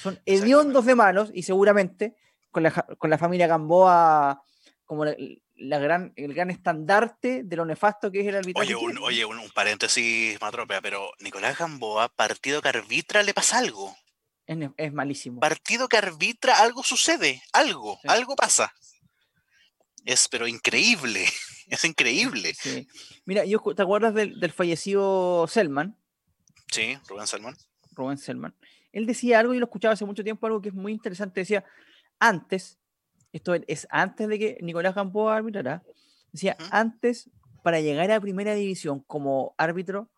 son hediondos de malos y seguramente con la, con la familia Gamboa como la, gran, el gran estandarte de lo nefasto que es el arbitraje. Oye, un, oye, un, paréntesis, Matropea, pero Nicolás Gamboa, partido que arbitra, le pasa algo. Es, malísimo. Partido que arbitra, algo sucede, algo, algo pasa. Es pero increíble. Es increíble. Mira, ¿te acuerdas del, fallecido Selman? Sí, Rubén Selman. Rubén Selman. él decía algo, y lo escuchaba hace mucho tiempo, algo que es muy interesante. Decía, antes, esto es antes de que Nicolás Gamboa arbitrara, decía, antes, para llegar a primera división como árbitro,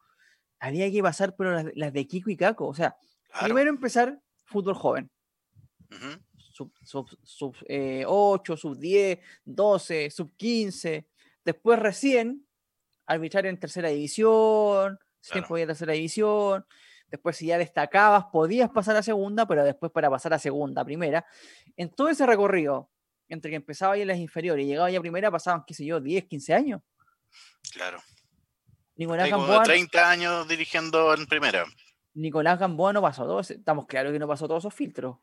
había que pasar por las, de Kiko y Caco. O sea, primero empezar fútbol joven. Sub, sub, 8, sub 10, 12, sub 15. Después recién arbitrar en tercera división, si tercera división. Después, si ya destacabas, podías pasar a segunda, pero después para pasar a segunda, primera. En todo ese recorrido, entre que empezaba ahí en las inferiores y llegaba ya a primera, pasaban, qué sé yo, 10, 15 años. Claro. Nicolás Gamboa. 30 años dirigiendo en primera. Nicolás Gamboa no pasó todos, estamos claros que no pasó todos esos filtros.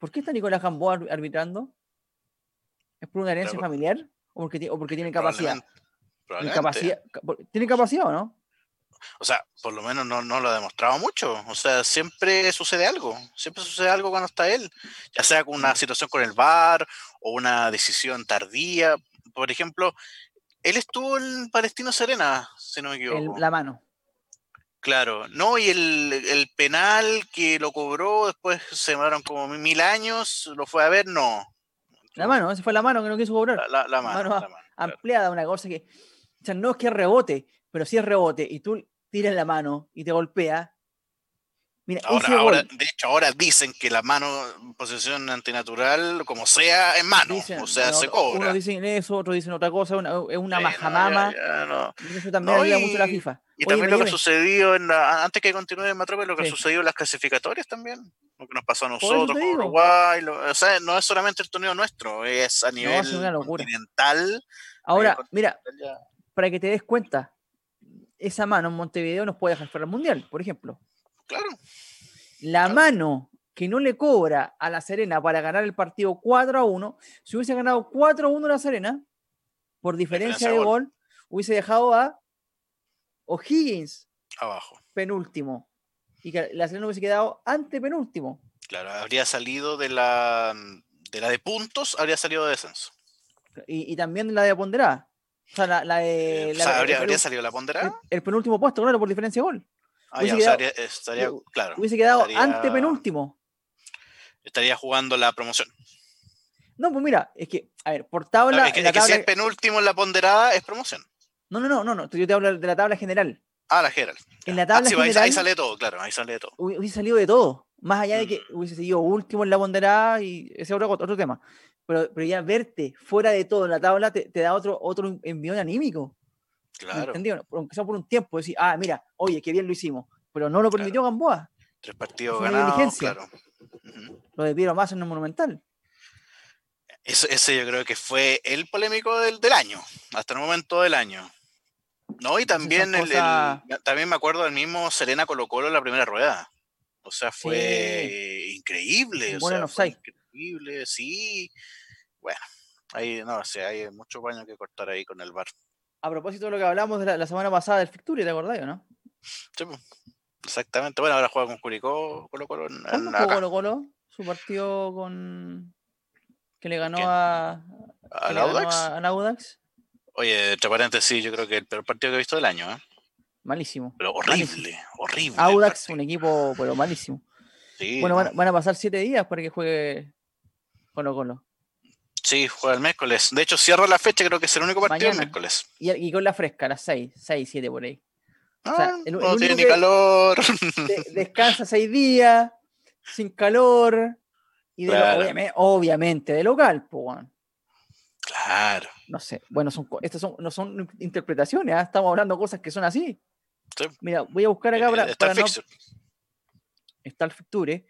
¿Por qué está Nicolás Gamboa arbitrando? ¿Es por una herencia familiar? ¿O porque, o porque tiene capacidad? ¿Tiene capacidad, ¿Tiene capacidad o no? O sea, por lo menos no, lo ha demostrado mucho. O sea, siempre sucede algo. Siempre sucede algo cuando está él. Ya sea con una situación con el VAR o una decisión tardía. Por ejemplo, él estuvo en Palestino Serena, si no me equivoco. la mano. Claro, no, y el, penal que lo cobró, después se demoraron como mil años, lo fue a ver, no. La mano, esa fue la mano que no quiso cobrar. La, mano, ampliada, una cosa que. O sea, no es que rebote, pero si es rebote y tú tiras la mano y te golpea. Mira, ahora, de hecho, ahora dicen que la mano en posición antinatural, como sea, es mano. o sea, se cobra. Unos dicen eso, otros dicen otra cosa, es una majamama. Eso también ayuda mucho la FIFA. Y también lo que sucedió en la, antes que continúe en Matrope, lo que sucedió en las clasificatorias también. Lo que nos pasó a nosotros con Uruguay. o sea, no es solamente el torneo nuestro, es a nivel continental. Ahora, mira, para que te des cuenta, esa mano en Montevideo nos puede dejar fuera del mundial, por ejemplo. Claro. La mano que no le cobra a La Serena para ganar el partido 4 a 1, si hubiese ganado 4 a 1 La Serena, por diferencia, de gol, hubiese dejado a O'Higgins abajo. Penúltimo. Y que La Serena hubiese quedado ante penúltimo. Claro, habría salido de la de la de puntos, habría salido de descenso. Y, y también de la de ponderada. O sea, la, de. Eh, habría, salido la ponderada. El, penúltimo puesto, claro, por diferencia de gol. Ah, ya, quedado, estaría, claro. Hubiese quedado ante penúltimo. Estaría jugando la promoción. No, pues mira, es que, a ver, por tabla. es que, si es penúltimo en la ponderada, es promoción. No, no, no, no, no. Yo te hablo de la tabla general. Ah, la general. En la tabla ah, general. Ahí sale todo, claro, ahí sale todo. Hubiese salido de todo. Más allá de que mm. hubiese seguido último en la ponderada y ese otro, otro tema pero, pero ya verte fuera de todo en la tabla te, da otro, otro envío anímico. Claro. ¿Entendido? Aunque sea por un tiempo, decir, ah, mira, oye, qué bien lo hicimos, pero no lo permitió Gamboa. Tres partidos ganados, claro. Lo de Piero más en el Monumental. ese yo creo que fue el polémico del, del año, hasta el momento del año. No, y también, el, también me acuerdo del mismo Serena Colo Colo en la primera rueda. O sea, fue increíble. Bueno, o sea, increíble, sí. Bueno, ahí no sé, hay mucho baño que cortar ahí con el bar. A propósito de lo que hablamos de la, semana pasada del Ficturi, ¿te acordás o no? Sí, exactamente. Bueno, ahora juega con Curicó, Colo Colo. ¿Cuándo jugó Colo Colo? Su partido con. que le ganó a. ¿A Audax? A, Audax. Oye, entre paréntesis, yo creo que el peor partido que he visto del año, ¿eh? Malísimo. Pero horrible, horrible. Audax, un equipo, pero malísimo. Sí, bueno, van, a pasar siete días para que juegue Colo Colo. Sí, juega el miércoles. De hecho, cierra la fecha, creo que es el único partido el miércoles. Y, con la fresca, a las 6, 6, 7 por ahí. Ah, no tiene ni calor. descansa seis días, sin calor. Y obviamente, de local, pues. Claro. No sé. Bueno, son, estas son, no son interpretaciones, ¿ah? estamos hablando de cosas que son así. Mira, voy a buscar acá para. Está el Está el.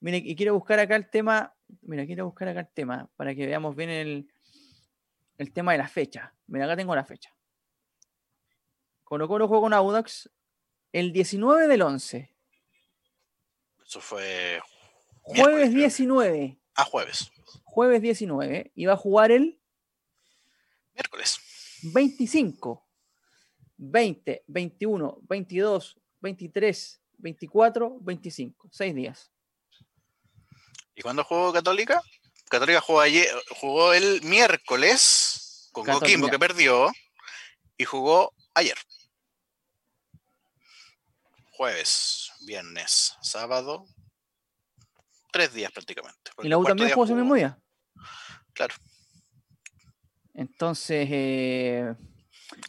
Mira, y quiero buscar acá el tema Mira, quiero buscar acá el tema para que veamos bien el, el tema de la fecha. Mira, acá tengo la fecha. Colo Colo juego con Audax el 19 del 11. Eso fue. Jueves 19. Ah, jueves. Jueves 19. Y va a jugar el. Miércoles. 25. 20, 21, 22, 23, 24, 25. Seis días. ¿Y cuándo jugó Católica? Católica jugó, ayer, jugó el miércoles con Coquimbo, que perdió, y jugó ayer. Jueves. viernes, sábado, tres días prácticamente. ¿Y la U también jugó ese mismo día? Claro. Entonces, eh,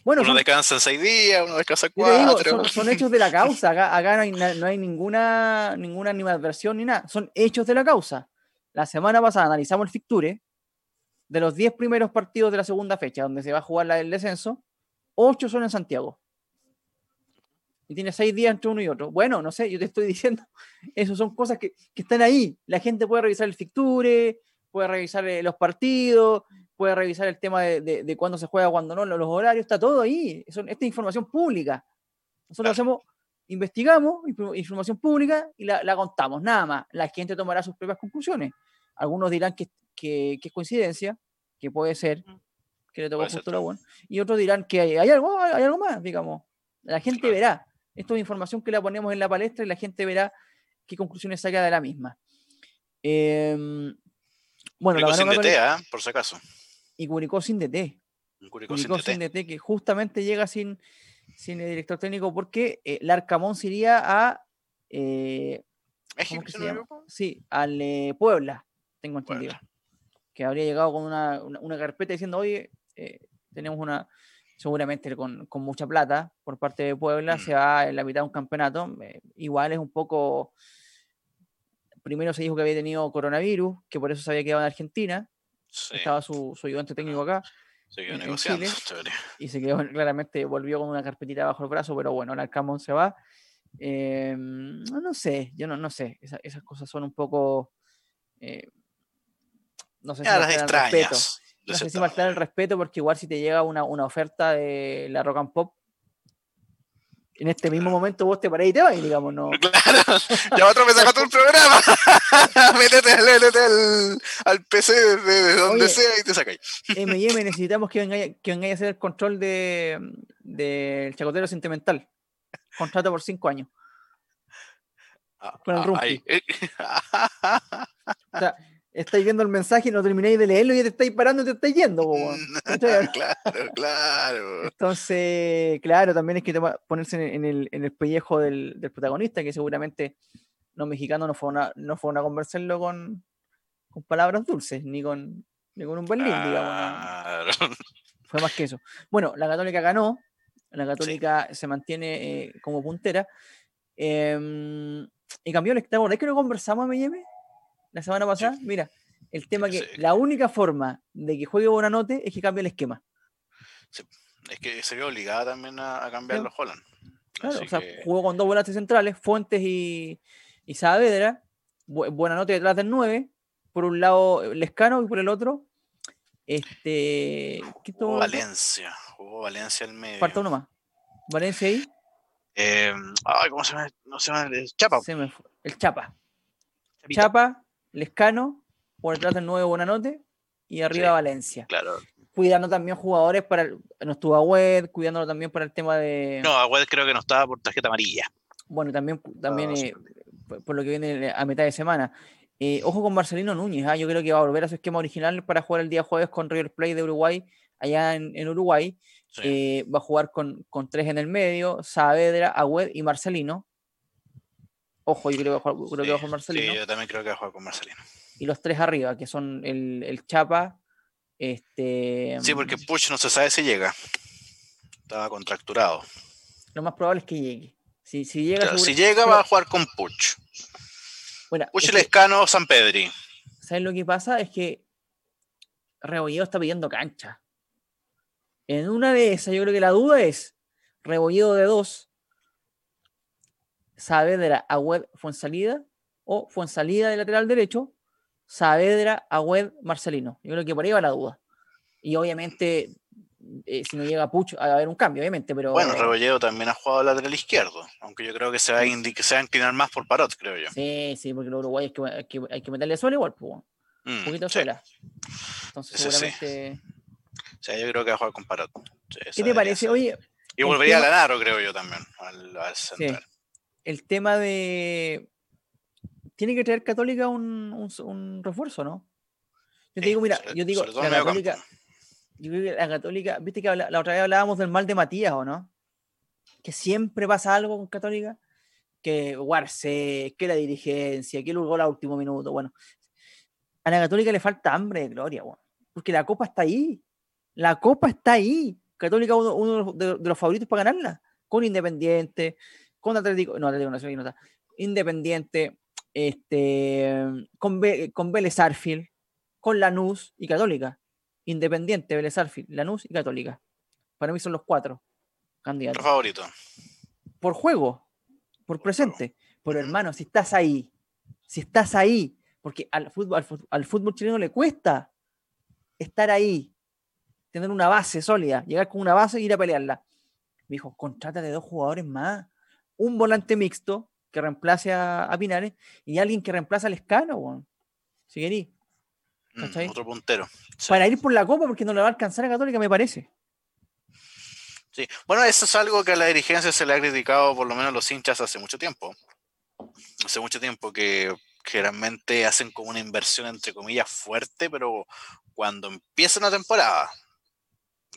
bueno, uno descansa en seis días, uno descansa cuatro. son, hechos de la causa. Acá, no, hay, no, hay, ninguna, ninguna animadversión ni nada. Son hechos de la causa. La semana pasada analizamos el Ficture de los 10 primeros partidos de la segunda fecha, donde se va a jugar la del descenso, 8 son en Santiago. Y tiene 6 días entre uno y otro. Bueno, no sé, yo te estoy diciendo, eso son cosas que, que están ahí. La gente puede revisar el Ficture, puede revisar eh, los partidos, puede revisar el tema de, de, cuándo se juega, cuándo no, los horarios, está todo ahí. esta es información pública. Nosotros hacemos, investigamos información pública y la, contamos, nada más. La gente tomará sus propias conclusiones. Algunos dirán que, es coincidencia, que puede ser, que le tocó justo la buena, y otros dirán que hay, algo, hay algo más, digamos. La gente verá. Esto es información que la ponemos en la palestra y la gente verá qué conclusiones saca de la misma. Eh, bueno, la DT, ¿eh? por si acaso y Curicó sin DT. Curicó, sin, DT. que justamente llega sin, sin el director técnico porque eh, Larcamón se iría a. Eh, Sí, al eh, Puebla, tengo entendido. Que habría llegado con una, una, carpeta diciendo, oye, eh, tenemos una, seguramente con, con, mucha plata por parte de Puebla, se mm. va en la mitad de un campeonato. igual es un poco. Primero se dijo que había tenido coronavirus, que por eso se había quedado en Argentina. Estaba su, su, ayudante técnico acá. Se quedó negociando. y se quedó, claramente, volvió con una carpetita bajo el brazo, pero bueno, el Arcamón se va. Eh, no, sé, yo no, no sé. esas cosas son un poco. Eh, no sé si las extrañas. No sé si faltar el respeto, porque igual si te llega una, una oferta de la Rock and Pop, en este mismo momento vos te parás y te vas, digamos, ¿no? Claro, ya otro me sacaste un programa. métete, al, al, PC de, donde sea y te sacáis. M&M necesitamos que vengáis que venga a hacer el control del de, chacotero sentimental. Contrato por cinco años. Ah, con el ah, o sea, estáis viendo el mensaje y no termináis de leerlo y ya te estáis parando y te estáis yendo. claro, claro. Entonces, claro, también es que ponerse en el, en el pellejo del, del, protagonista, que seguramente los mexicanos no fueron a, no fueron a conversarlo con, con palabras dulces, ni con, ni con un Berlín, digamos. Fue más que eso. Bueno, la Católica ganó, la Católica se mantiene eh, como puntera. Eh, y cambió el estado. ¿Es que no conversamos, M&M? La semana pasada, mira, el tema que la única forma de que juegue Bonanote es que cambie el esquema. Es que se ve obligada también a, cambiar los Holland. Claro, o sea, jugó con dos volantes centrales, Fuentes y, y Saavedra, Buenanote detrás del 9, por un lado Lescano y por el otro este jugó Valencia, jugó Valencia al medio. Falta uno más. Valencia ahí. Eh, ay, ¿cómo se llama? No se llama el Chapa. El Chapa. Chapa, Lescano, por detrás del 9 Buenanote y arriba Valencia. Claro. Cuidando también jugadores para. no estuvo Agüed, cuidándolo también para el tema de. No, Agüed creo que no estaba por tarjeta amarilla. Bueno, también, también eh, por lo que viene a mitad de semana. Eh, ojo con Marcelino Núñez, ¿ah? yo creo que va a volver a su esquema original para jugar el día jueves con River Plate de Uruguay, allá en, Uruguay. Eh, va a jugar con, con, tres en el medio, Saavedra, Agüed y Marcelino. Ojo, yo creo que va a jugar, creo que va Marcelino. Sí, yo también creo que va a jugar con Marcelino. Y los tres arriba, que son el, el Chapa. Este, sí, porque Puch no se sabe si llega. Estaba contracturado. Lo más probable es que llegue. Si, si llega, si llega va a jugar con Puch. Bueno, Puch Lescano, San Pedri. ¿Sabes lo que pasa? Es que Rebolledo está pidiendo cancha. En una de esas, yo creo que la duda es Rebolledo de dos Saavedra, Agüed, Fuensalida, o Fuensalida de lateral derecho, Saavedra, Agüed, Marcelino. Yo creo que por ahí va la duda. Y obviamente, eh, si no llega Puch, va a haber un cambio, obviamente, pero... Bueno, Rebolledo también ha jugado lateral izquierdo, aunque yo creo que se va a, se va a inclinar más por Parot, creo yo. Sí, sí, porque los uruguayos hay que, hay que, meterle suelo igual, pues, un mm, poquito sola. Entonces, seguramente... O sea, yo creo que va a jugar con Parot. ¿Qué te parece? Oye... Y volvería a ganar, creo yo también, al, al central el tema de. Tiene que traer Católica un, un, refuerzo, ¿no? Yo te digo, mira, yo digo, la Católica. Yo creo que la Católica, viste que la, otra vez hablábamos del mal de Matías, ¿o no? Que siempre pasa algo con Católica. que Guarce, que la dirigencia, que el gol a último minuto. Bueno, a la Católica le falta hambre de gloria, bueno, porque la copa está ahí. La copa está ahí. Católica uno, uno de, los favoritos para ganarla. Con Independiente, con Atlético, no, Atlético Nacional, no está. Independiente, este, con, con Vélez Arfield, con Lanús y Católica. Independiente, Vélez Arfield, Lanús y Católica. Para mí son los cuatro candidatos. favorito. Por juego, por presente. Pero hermano, si estás ahí, si estás ahí, porque al fútbol, al fútbol, chileno le cuesta estar ahí, tener una base sólida, llegar con una base e ir a pelearla. Me dijo, contrata de dos jugadores más, un volante mixto que reemplace a, Pinares y alguien que reemplace al Escano, si querí. Mm, otro puntero. Para ir por la copa, porque no le va a alcanzar a Católica, me parece. Sí, bueno, eso es algo que a la dirigencia se le ha criticado, por lo menos los hinchas, hace mucho tiempo. Hace mucho tiempo que generalmente hacen como una inversión, entre comillas, fuerte, pero cuando empieza una temporada,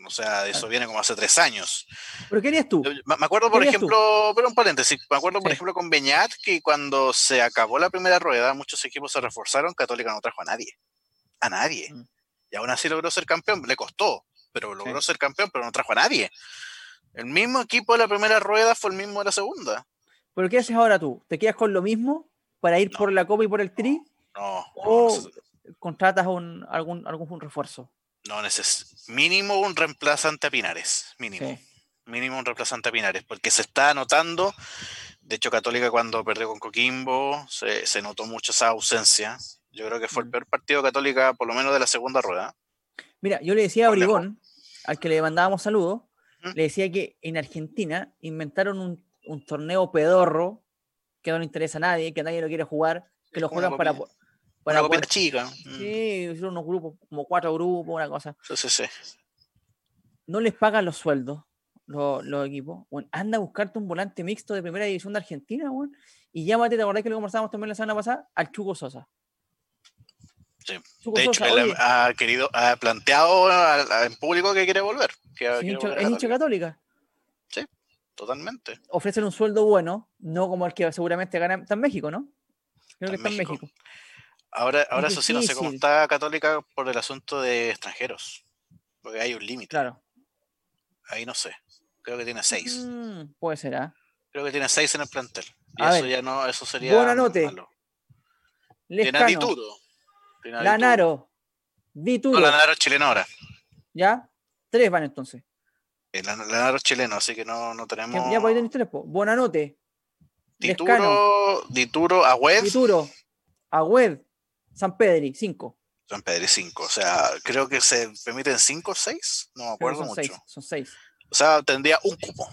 o sea, eso viene como hace tres años. ¿Pero qué harías tú? Me acuerdo, por ejemplo, pero un paréntesis, me acuerdo, por ejemplo, con Beñat, que cuando se acabó la primera rueda, muchos equipos se reforzaron, Católica no trajo a nadie. A nadie. Mm. Y aún así logró ser campeón, le costó, pero logró ser campeón, pero no trajo a nadie. El mismo equipo de la primera rueda fue el mismo de la segunda. ¿Pero qué haces ahora tú? ¿Te quedas con lo mismo para ir por la Copa y por el Tri? No. ¿O contratas un, algún, algún refuerzo? No, neces mínimo un reemplazante a Pinares. Mínimo. Mínimo un reemplazante a Pinares. Porque se está notando. De hecho, Católica cuando perdió con Coquimbo se, se notó mucho esa ausencia. Yo creo que fue el mm. peor partido Católica, por lo menos de la segunda rueda. Mira, yo le decía a Brigón, al que le mandábamos saludos, le decía que en Argentina inventaron un, un, torneo pedorro que no le interesa a nadie, que nadie lo quiere jugar, que lo juegan para, una chica. Mm. Sí, hicieron unos grupos, como cuatro grupos, una cosa. Sí, sí, sí. No les pagan los sueldos los, los equipos. Bueno, anda a buscarte un volante mixto de primera división de Argentina, bueno, y llámate, ¿te acordás que lo conversábamos también la semana pasada? Al Chugo Sosa. Sí. de hecho, él ha, querido, ha planteado en público que quiere volver. Que es hincha católica. Sí, totalmente. Ofrecen un sueldo bueno, no como el que seguramente gana. Está en México, ¿no? Creo que está en México. Ahora, ahora eso sí, no sé cómo está Católica por el asunto de extranjeros. Porque hay un límite. Claro. Ahí no sé. Creo que tiene seis. Mm, puede ser, ¿ah? Creo que tiene seis en el plantel. Y eso ya no, eso sería. Buena note. Tiene a Dituro. Lanaro. Dituro. No, Lanaro chileno ahora. ¿Ya? Tres van entonces. El Lanaro chileno, así que no, no tenemos. Ya podéis tener tres, Buenanote. Dituro, Dituro, Agüed. Dituro, Agüed, San Pedri, 5. San Pedri, 5. O sea, creo que se permiten 5 o 6. No me acuerdo son mucho. Seis, son 6. O sea, tendría un cupo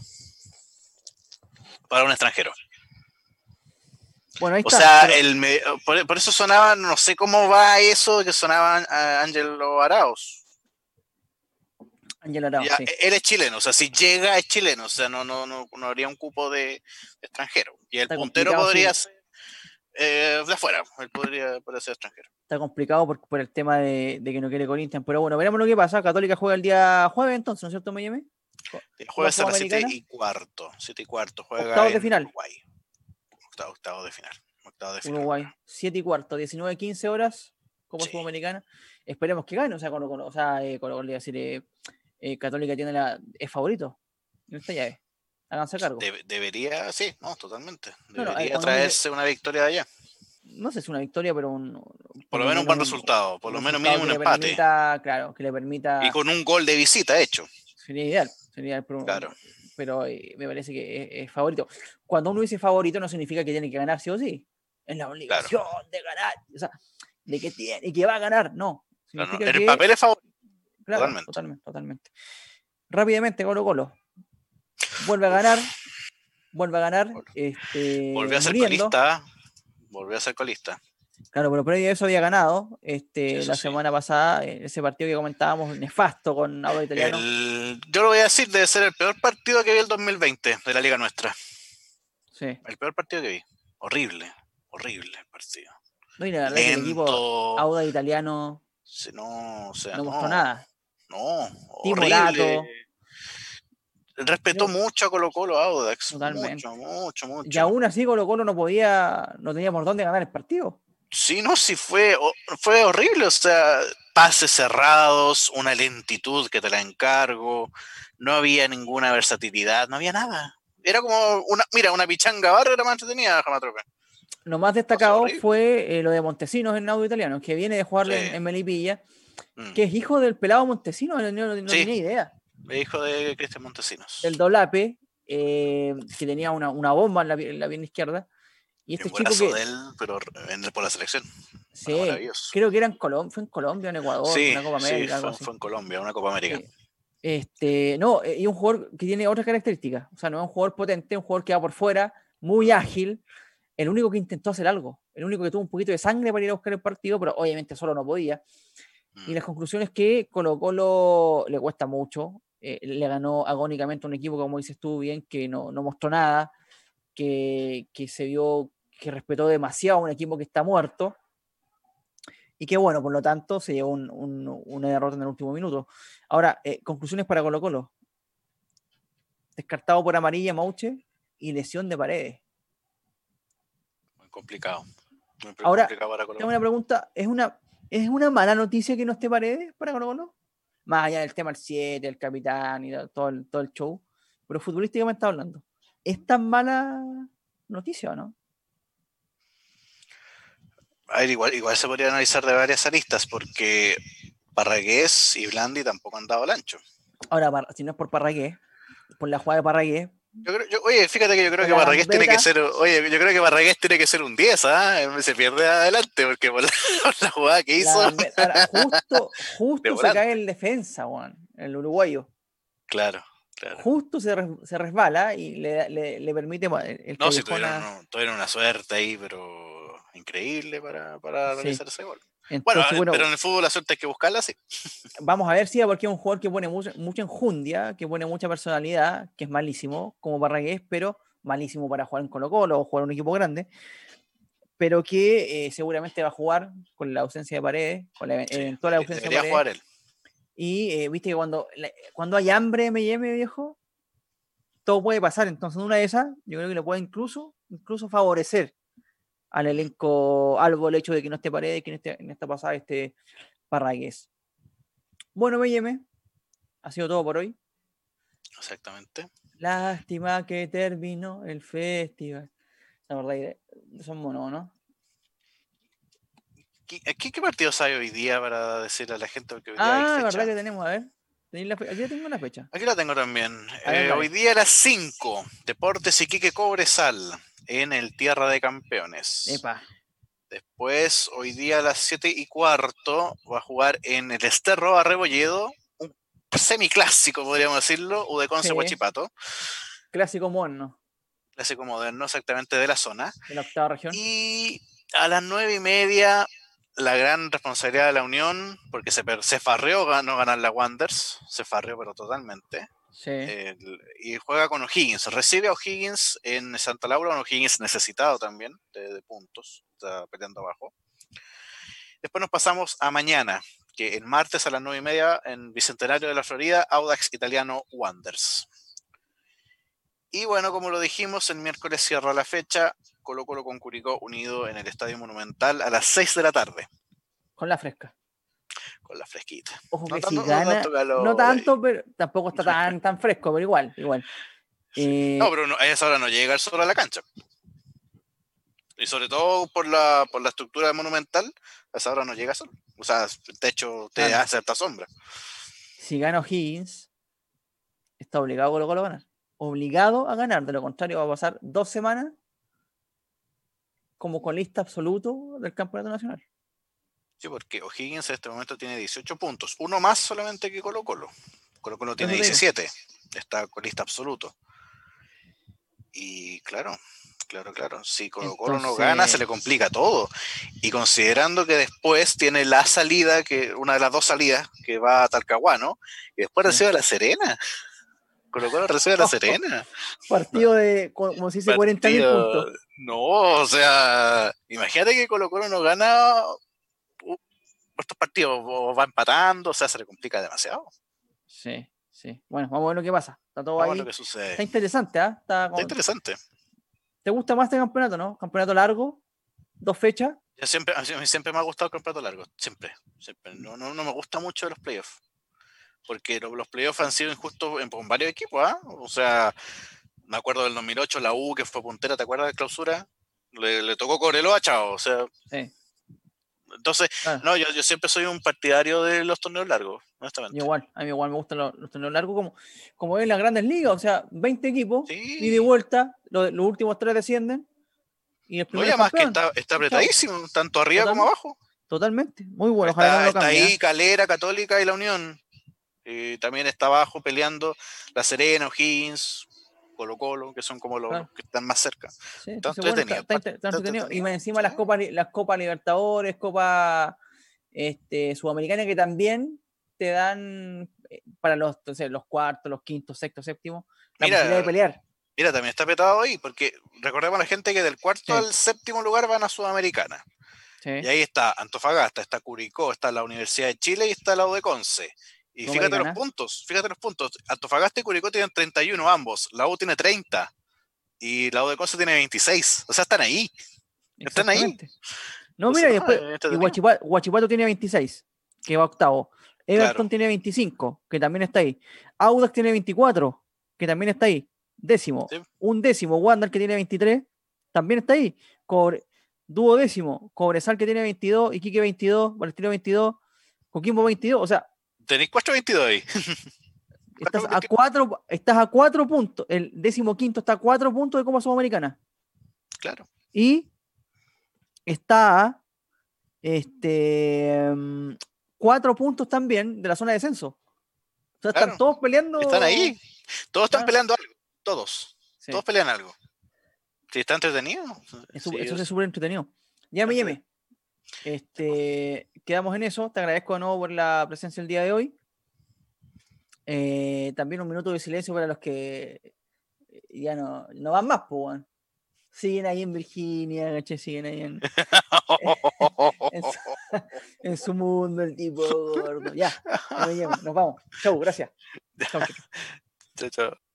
para un extranjero. Bueno, ahí o sea, el por, eso sonaba, no sé cómo va eso, que sonaba a Ángelo Arauz. Ángel Arauz, sí. Él es chileno, o sea, si llega es chileno, o sea, no, no, no, no habría un cupo de, extranjero. Y el puntero podría ser eh, de afuera, él podría, ser extranjero. Está complicado por, por el tema de, de, que no quiere Corinthians, pero bueno, veremos lo que pasa. Católica juega el día jueves, entonces, ¿no es cierto, Miami? Jueves a las 7 y cuarto. 7 y cuarto. Juega Octavos de final. Uruguay. Octavo, de final. Octavo de final. Uruguay. 7 y cuarto, 19 15 horas, como sí. Sudamericana. Esperemos que gane. O sea, con, con, o sea, eh, con, decir, eh, eh, Católica tiene la, es favorito en esta llave háganse cargo. debería, sí, no, totalmente. Debería traerse una victoria de allá. No sé si una victoria, pero un. Por, lo menos un buen resultado, por lo menos mínimo un empate. claro, que le permita. Y con un gol de visita hecho. Sería ideal, sería ideal, pero, claro. pero eh, me parece que es, favorito. Cuando uno dice favorito no significa que tiene que ganar sí o sí. Es la obligación de ganar. O sea, de que tiene y que va a ganar, no. El papel es favorito. totalmente. totalmente, totalmente. Rápidamente, Colo Colo vuelve a ganar, vuelve a ganar. Este, volvió a ser colista, volvió a ser colista. Claro, pero previo a eso había ganado este, la semana pasada, ese partido que comentábamos, nefasto con Auda Italiano. yo lo voy a decir, debe ser el peor partido que vi el 2020 de la Liga Nuestra. Sí. El peor partido que vi. Horrible, horrible el partido. No, y la el equipo Auda Italiano no, o sea, no mostró nada. No, horrible. Respetó mucho a Colo Colo Audax. Totalmente. Mucho, mucho, mucho. Y aún así Colo Colo no podía, no tenía por dónde ganar el partido. Sí, no, sí fue, fue horrible. O sea, pases cerrados, una lentitud que te la encargo, no había ninguna versatilidad, no había nada. Era como una, mira, una pichanga barra era más entretenida, Jamatrope. Lo más destacado fue eh, lo de Montesinos en audio italiano, que viene de jugarle en, Melipilla, mm. que es hijo del pelado Montesinos, no, tenía idea. Hijo de Cristian Montesinos. El dolape, eh, que tenía una, bomba en la, en la pierna izquierda. Y este chico que... de él, pero por la selección. Sí, creo que era en Colombia, fue en Colombia, en Ecuador, sí, una Copa América. Sí, fue, en Colombia, una Copa América. Este, no, eh, y un jugador que tiene otras características. O sea, no es un jugador potente, un jugador que va por fuera, muy ágil. El único que intentó hacer algo, el único que tuvo un poquito de sangre para ir a buscar el partido, pero obviamente solo no podía. Y las mm. conclusiones es que Colo Colo le cuesta mucho. Eh, le ganó agónicamente un equipo, como dices tú bien, que no, no mostró nada, que, que se vio que respetó demasiado a un equipo que está muerto y que bueno, por lo tanto se llevó un, un, una derrota en el último minuto. Ahora, eh, conclusiones para Colo Colo. Descartado por amarilla Mauche y lesión de paredes. Muy complicado. Ahora, tengo una pregunta. ¿Es una, ¿Es una mala noticia que no esté paredes para Colo Colo? Más allá del tema del 7, el capitán y todo el, todo el show. Pero futbolísticamente está hablando. ¿Es tan mala noticia o no? igual, igual se podría analizar de varias aristas, porque Parragués y Blandi tampoco han dado el ancho. Ahora, si no es por Parragués, por la jugada de Parragués. Oye, fíjate que yo creo que Parragués tiene que ser, oye, yo creo que Parragués tiene que ser un 10, ¿ah? Se pierde adelante porque por la, jugada que hizo. justo, justo se cae el defensa, Juan, el uruguayo. Claro. Claro. Justo se, se resbala y le, le, le permite el No, si tuvieron, tuvieron, una suerte ahí, pero increíble para, para realizar ese gol. Bueno, pero en el fútbol la suerte hay que buscarla, sí. Vamos a ver si porque es un jugador que pone mucha, mucha enjundia, que pone mucha personalidad, que es malísimo, como Barragués, pero malísimo para jugar en Colo Colo o jugar en un equipo grande, pero que eh, seguramente va a jugar con la ausencia de paredes, con la eventual ausencia de paredes. Jugar él. Y eh, viste que cuando, cuando hay hambre, me llame viejo, todo puede pasar. Entonces, en una de esas, yo creo que le puede incluso, incluso favorecer al elenco algo el hecho de que no esté Paredes, que en, este, en esta pasada esté Parragués. Bueno, BM, ha sido todo por hoy. Exactamente. Lástima que terminó el festival. La verdad, son monos, ¿no? ¿Qué, ¿Qué, partidos hay hoy día para decirle a la gente? que hoy día ah, verdad que tenemos, a ver. Aquí tengo la fecha. Aquí la tengo también. Eh, hoy día a las 5, Deportes Iquique Cobresal en el Tierra de Campeones. Epa. Después, hoy día a las 7 y cuarto, va a jugar en el Esterro Arrebolledo, un semiclásico, podríamos decirlo, Udeconce sí. Huachipato. Clásico moderno. Clásico moderno, exactamente de la zona. De la octava región. Y a las nueve y media, la gran responsabilidad de la Unión, porque se, se farreó no ganar la Wanders, se farreó pero totalmente. Y juega con O'Higgins. Recibe a O'Higgins en Santa Laura, un O'Higgins necesitado también de, puntos, está peleando abajo. Después nos pasamos a mañana, que el martes a las 9 y media en Bicentenario de la Florida, Audax Italiano Wanders. Y bueno, como lo dijimos, el miércoles cierra la fecha, Colo Colo con Curicó unido en el Estadio Monumental a las 6 de la tarde. Con la fresca con la fresquita. Ojo no que tanto, si gana, no, tanto, pero tampoco está tan, tan fresco, pero igual, igual. Eh, no, pero a esa hora no llega el sol a la cancha. Y sobre todo por la, por la estructura monumental, a esa hora no llega el sol. O sea, el techo te hace harta sombra. Si gana Higgins, está obligado a ganar. Obligado a ganar, de lo contrario va a pasar dos semanas como colista absoluto del campeonato nacional. Sí, porque O'Higgins en este momento tiene 18 puntos, uno más solamente que Colo Colo. Colo Colo tiene 17, está colista absoluto. Y claro, claro, claro, si Colo Colo no gana se le complica todo. Y considerando que después tiene la salida, que una de las dos salidas, que va a Talcahuano, y después recibe a La Serena. Colo Colo recibe a La Serena. Partido de, como si dice, 40 puntos. No, o sea, imagínate que Colo Colo no gana estos partidos o va empatando, o sea, se le complica demasiado. Sí, Sí, bueno, vamos a ver lo que pasa. Está todo Vamos ahí. ver lo que sucede. Está interesante, ¿ah? Está Está como- interesante. ¿Te gusta más este campeonato, no? Campeonato largo, dos fechas. Yo siempre, a mí siempre me ha gustado el campeonato largo, siempre, siempre. No, no, no me gusta mucho los playoffs, porque lo- los playoffs han sido injustos en, con varios equipos, ¿ah? O sea, me acuerdo del 2008, la U que fue puntera, ¿te acuerdas de clausura? Le, le tocó Cobreloa, chao, o sea, Sí, entonces, claro. no, yo, yo siempre soy un partidario de los torneos largos, honestamente. Igual, a mí igual me gustan los, los torneos largos como, como en las grandes ligas, o sea, 20 equipos, Sí. y vuelta, lo- los últimos tres descienden. Y el No, primer y además que está, está apretadísimo, tanto arriba como abajo. Totalmente, muy bueno. Ojalá está, no lo está ahí ¿eh? Calera, Católica y la Unión. Y también está abajo peleando La Serena, O'Higgins, Colo Colo, que son como los, Claro. los que están más cerca. Sí, Está bueno, entretenido, está- está entretenido. Y encima las copas, las copas Libertadores, Copa este, Sudamericana, que también te dan eh, para los, entonces, los cuartos, los quintos, sextos, séptimos, la Mira, posibilidad de pelear. Mira, también está petado ahí, porque recordemos a la gente que del cuarto Sí. al séptimo lugar van a Sudamericana. Sí. Y ahí está Antofagasta, está Curicó, está la Universidad de Chile y está la de Conce. Y fíjate los Sudamericana. puntos, fíjate los puntos. Antofagasta y Curicó tienen 31 ambos, la U tiene 30 y la U de Conce tiene 26. O sea, están ahí. Están ahí. No, Entonces, mira, y después, es y entretenido. Huachipato, Huachipato tiene 26, que va octavo. Everton Claro. tiene 25, que también está ahí. Audax tiene 24, que también está ahí. Décimo. Sí. Un décimo, Wander, que tiene 23, también está ahí. Cobre, duodécimo, Cobresal, que tiene 22, Iquique 22, Palestino 22, Coquimbo 22. O sea, Tenéis 4.22 ahí. estás a, cuatro, estás a cuatro puntos. El décimo quinto está a cuatro puntos de Copa Sudamericana. Claro. Y está este, cuatro puntos también de la zona de descenso. O sea, Claro. están todos peleando. Están ahí. Todos están Claro. peleando algo. Todos. Sí, Todos pelean algo. Sí, está entretenido. Sí, eso yo- es súper entretenido. Llame, Eso llame. Este, quedamos en eso. Te agradezco de nuevo por la presencia el día de hoy. Eh, también un minuto de silencio para los que ya no, no van más, pues. Siguen ahí en Virginia. Siguen ahí en, en su, en su mundo, el tipo gordo. Ya, nos vamos. Chau, gracias. Chau, chau. Chao, chao.